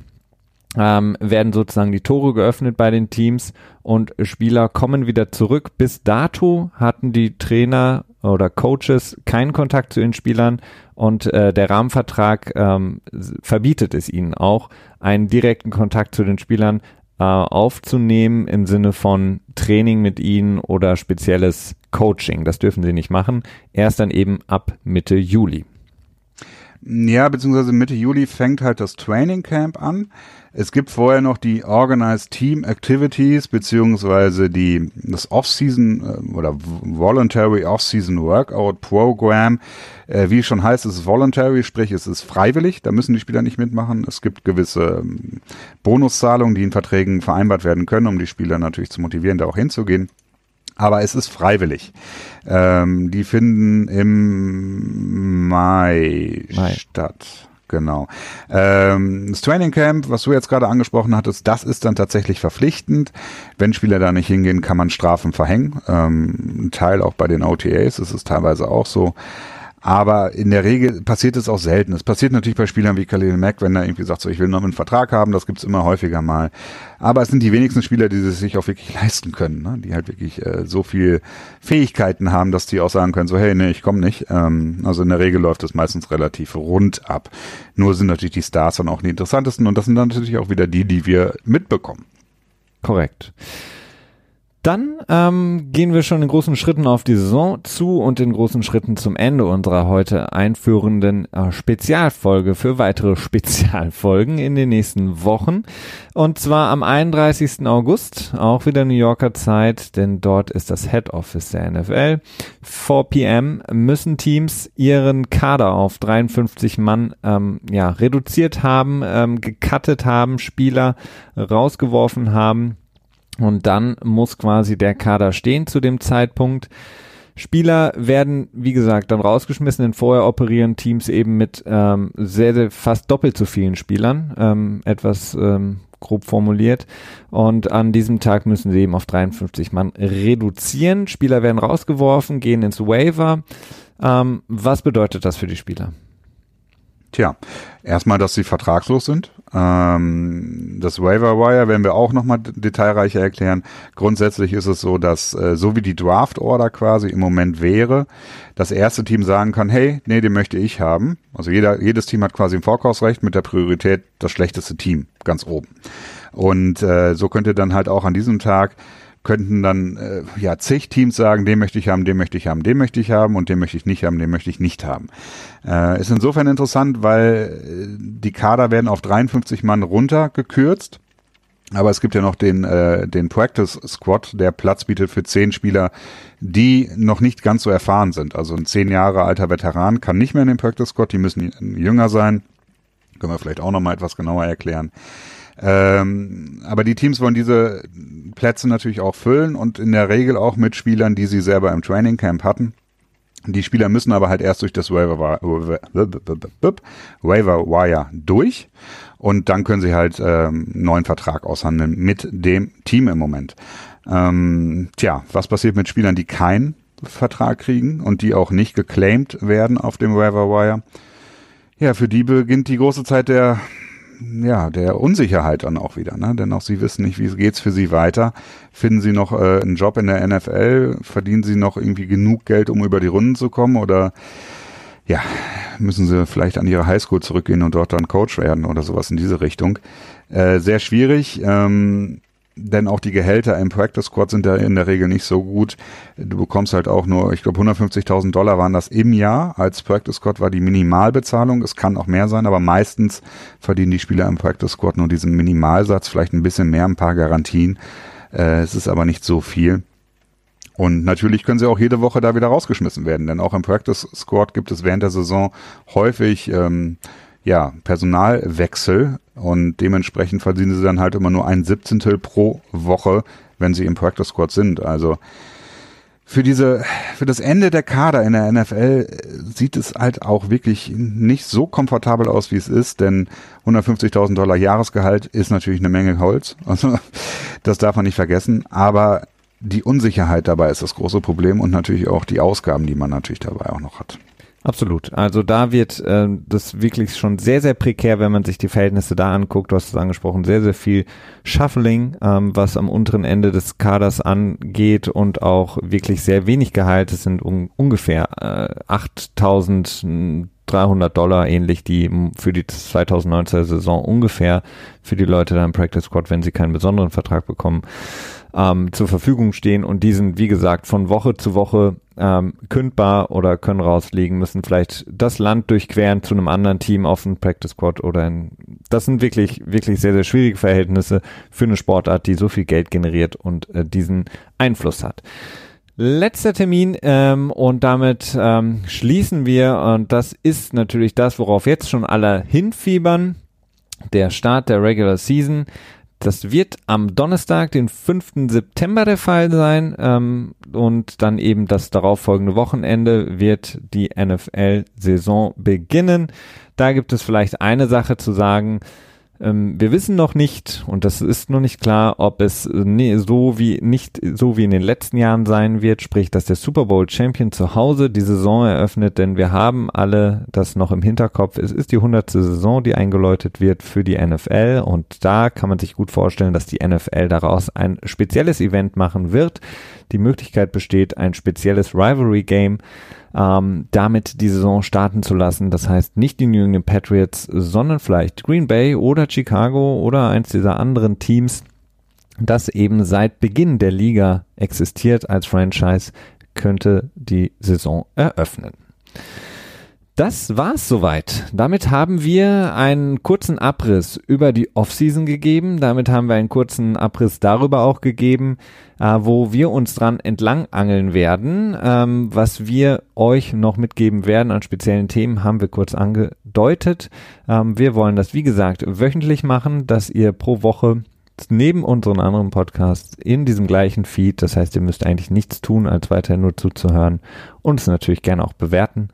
Ähm, werden sozusagen die Tore geöffnet bei den Teams und Spieler kommen wieder zurück. Bis dato hatten die Trainer oder Coaches keinen Kontakt zu den Spielern und äh, der Rahmenvertrag ähm, verbietet es ihnen auch, einen direkten Kontakt zu den Spielern äh, aufzunehmen im Sinne von Training mit ihnen oder spezielles Coaching. Das dürfen sie nicht machen. Erst dann eben ab Mitte Juli. Ja, beziehungsweise Mitte Juli fängt halt das Training Camp an. Es gibt vorher noch die Organized Team Activities beziehungsweise die das Off-Season äh, oder Voluntary Off-Season Workout Program. Äh, wie schon heißt, es ist voluntary, sprich es ist freiwillig. Da müssen die Spieler nicht mitmachen. Es gibt gewisse ähm, Bonuszahlungen, die in Verträgen vereinbart werden können, um die Spieler natürlich zu motivieren, da auch hinzugehen. Aber es ist freiwillig. Ähm, die finden im Mai, Mai. statt. Genau. Ähm, das Training Camp, was du jetzt gerade angesprochen hattest, das ist dann tatsächlich verpflichtend. Wenn Spieler da nicht hingehen, kann man Strafen verhängen. Ähm, ein Teil auch bei den OTAs, das ist teilweise auch so. Aber in der Regel passiert es auch selten. Es passiert natürlich bei Spielern wie Khalil Mack, wenn er irgendwie sagt, so ich will noch einen Vertrag haben, das gibt's immer häufiger mal. Aber es sind die wenigsten Spieler, die es sich auch wirklich leisten können, ne? die halt wirklich äh, so viel Fähigkeiten haben, dass die auch sagen können, so hey, nee, ich komme nicht. Ähm, also in der Regel läuft es meistens relativ rund ab. Nur sind natürlich die Stars dann auch die interessantesten und das sind dann natürlich auch wieder die, die wir mitbekommen. Korrekt. Dann ähm, gehen wir schon in großen Schritten auf die Saison zu und in großen Schritten zum Ende unserer heute einführenden äh, Spezialfolge für weitere Spezialfolgen in den nächsten Wochen. Und zwar am 31. August, auch wieder New Yorker Zeit, denn dort ist das Head Office der NFL. 4 p.m. müssen Teams ihren Kader auf 53 Mann ähm, ja, reduziert haben, ähm, gecuttet haben, Spieler rausgeworfen haben und dann muss quasi der Kader stehen zu dem Zeitpunkt. Spieler werden, wie gesagt, dann rausgeschmissen, denn vorher operieren Teams eben mit ähm, sehr, sehr fast doppelt so vielen Spielern, ähm, etwas ähm, grob formuliert. Und an diesem Tag müssen sie eben auf 53 Mann reduzieren. Spieler werden rausgeworfen, gehen ins Waiver. Ähm, was bedeutet das für die Spieler? Tja, erstmal, dass sie vertragslos sind. Ähm, das Waiver Wire werden wir auch nochmal detailreicher erklären. Grundsätzlich ist es so, dass äh, so wie die Draft Order quasi im Moment wäre, das erste Team sagen kann, hey, nee, den möchte ich haben. Also jeder, jedes Team hat quasi ein Vorkaufsrecht mit der Priorität das schlechteste Team ganz oben. Und äh, so könnte dann halt auch an diesem Tag könnten dann äh, ja zig Teams sagen, den möchte ich haben, den möchte ich haben, den möchte ich haben und den möchte ich nicht haben, den möchte ich nicht haben. Äh, ist insofern interessant, weil äh, die Kader werden auf 53 Mann runtergekürzt. Aber es gibt ja noch den, äh, den Practice Squad, der Platz bietet für zehn Spieler, die noch nicht ganz so erfahren sind. Also ein zehn Jahre alter Veteran kann nicht mehr in den Practice Squad, die müssen jünger sein. Können wir vielleicht auch noch mal etwas genauer erklären. Ähm, aber die Teams wollen diese Plätze natürlich auch füllen und in der Regel auch mit Spielern, die sie selber im Training Camp hatten. Die Spieler müssen aber halt erst durch das Waiver, Waiver Wire durch und dann können sie halt ähm, neuen Vertrag aushandeln mit dem Team im Moment. Ähm, tja, was passiert mit Spielern, die keinen Vertrag kriegen und die auch nicht geclaimed werden auf dem Waiver Wire? Ja, für die beginnt die große Zeit der ja, der Unsicherheit dann auch wieder, ne? Denn auch sie wissen nicht, wie geht's für sie weiter. Finden sie noch äh, einen Job in der NFL? Verdienen sie noch irgendwie genug Geld, um über die Runden zu kommen? Oder ja, müssen sie vielleicht an ihre Highschool zurückgehen und dort dann Coach werden oder sowas in diese Richtung? Äh, sehr schwierig. Ähm, denn auch die Gehälter im Practice Squad sind ja in der Regel nicht so gut. Du bekommst halt auch nur, ich glaube 150.000 Dollar waren das im Jahr. Als Practice Squad war die Minimalbezahlung. Es kann auch mehr sein, aber meistens verdienen die Spieler im Practice Squad nur diesen Minimalsatz, vielleicht ein bisschen mehr, ein paar Garantien. Äh, es ist aber nicht so viel. Und natürlich können sie auch jede Woche da wieder rausgeschmissen werden, denn auch im Practice Squad gibt es während der Saison häufig ähm, ja, Personalwechsel und dementsprechend verdienen sie dann halt immer nur ein Siebzehntel pro Woche, wenn sie im Practice Squad sind. Also für diese, für das Ende der Kader in der NFL sieht es halt auch wirklich nicht so komfortabel aus, wie es ist, denn 150.000 Dollar Jahresgehalt ist natürlich eine Menge Holz. Also, das darf man nicht vergessen. Aber die Unsicherheit dabei ist das große Problem und natürlich auch die Ausgaben, die man natürlich dabei auch noch hat. Absolut. Also da wird äh, das wirklich schon sehr, sehr prekär, wenn man sich die Verhältnisse da anguckt. Du hast es angesprochen, sehr, sehr viel Shuffling, ähm, was am unteren Ende des Kaders angeht und auch wirklich sehr wenig Gehalt. Es sind un ungefähr äh, 8300 Dollar ähnlich, die für die 2019 Saison ungefähr für die Leute da im Practice Squad, wenn sie keinen besonderen Vertrag bekommen, ähm, zur Verfügung stehen und die sind, wie gesagt, von Woche zu Woche ähm, kündbar oder können rausfliegen, müssen vielleicht das Land durchqueren zu einem anderen Team auf dem Practice Squad oder in, das sind wirklich, wirklich sehr, sehr schwierige Verhältnisse für eine Sportart, die so viel Geld generiert und äh, diesen Einfluss hat. Letzter Termin ähm, und damit ähm, schließen wir und das ist natürlich das, worauf jetzt schon alle hinfiebern. Der Start der Regular Season. Das wird am Donnerstag, den 5. September der Fall sein ähm, und dann eben das darauffolgende Wochenende wird die NFL-Saison beginnen. Da gibt es vielleicht eine Sache zu sagen. Ähm, wir wissen noch nicht, und das ist noch nicht klar, ob es nee, so wie nicht so wie in den letzten Jahren sein wird, sprich, dass der Super Bowl Champion zu Hause die Saison eröffnet, denn wir haben alle das noch im Hinterkopf. Es ist die hundertste Saison, die eingeläutet wird für die NFL und da kann man sich gut vorstellen, dass die NFL daraus ein spezielles Event machen wird. Die Möglichkeit besteht, ein spezielles Rivalry Game ähm, damit die Saison starten zu lassen. Das heißt nicht die New England Patriots, sondern vielleicht Green Bay oder Chicago oder eins dieser anderen Teams, das eben seit Beginn der Liga existiert als Franchise, könnte die Saison eröffnen. Das war's soweit. Damit haben wir einen kurzen Abriss über die Offseason gegeben. Damit haben wir einen kurzen Abriss darüber auch gegeben, äh, wo wir uns dran entlang angeln werden. Ähm, was wir euch noch mitgeben werden an speziellen Themen, haben wir kurz angedeutet. Ähm, wir wollen das, wie gesagt, wöchentlich machen, dass ihr pro Woche neben unseren anderen Podcasts in diesem gleichen Feed, das heißt, ihr müsst eigentlich nichts tun, als weiter nur zuzuhören und es natürlich gerne auch bewerten.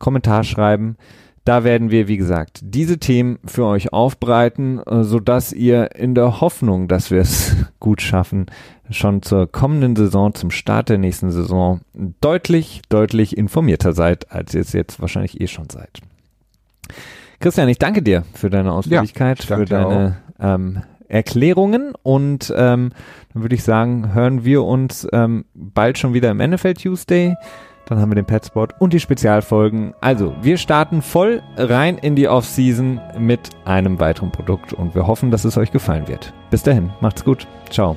Kommentar schreiben. Da werden wir, wie gesagt, diese Themen für euch aufbereiten, äh, so dass ihr in der Hoffnung, dass wir es gut schaffen, schon zur kommenden Saison, zum Start der nächsten Saison deutlich, deutlich informierter seid, als ihr es jetzt wahrscheinlich eh schon seid. Christian, ich danke dir für deine Ausführlichkeit, Ja, für deine ähm, Erklärungen und ähm, dann würde ich sagen, hören wir uns ähm, bald schon wieder im NFL Tuesday. Dann haben wir den Petspot und die Spezialfolgen. Also, wir starten voll rein in die Offseason mit einem weiteren Produkt und wir hoffen, dass es euch gefallen wird. Bis dahin, macht's gut. Ciao.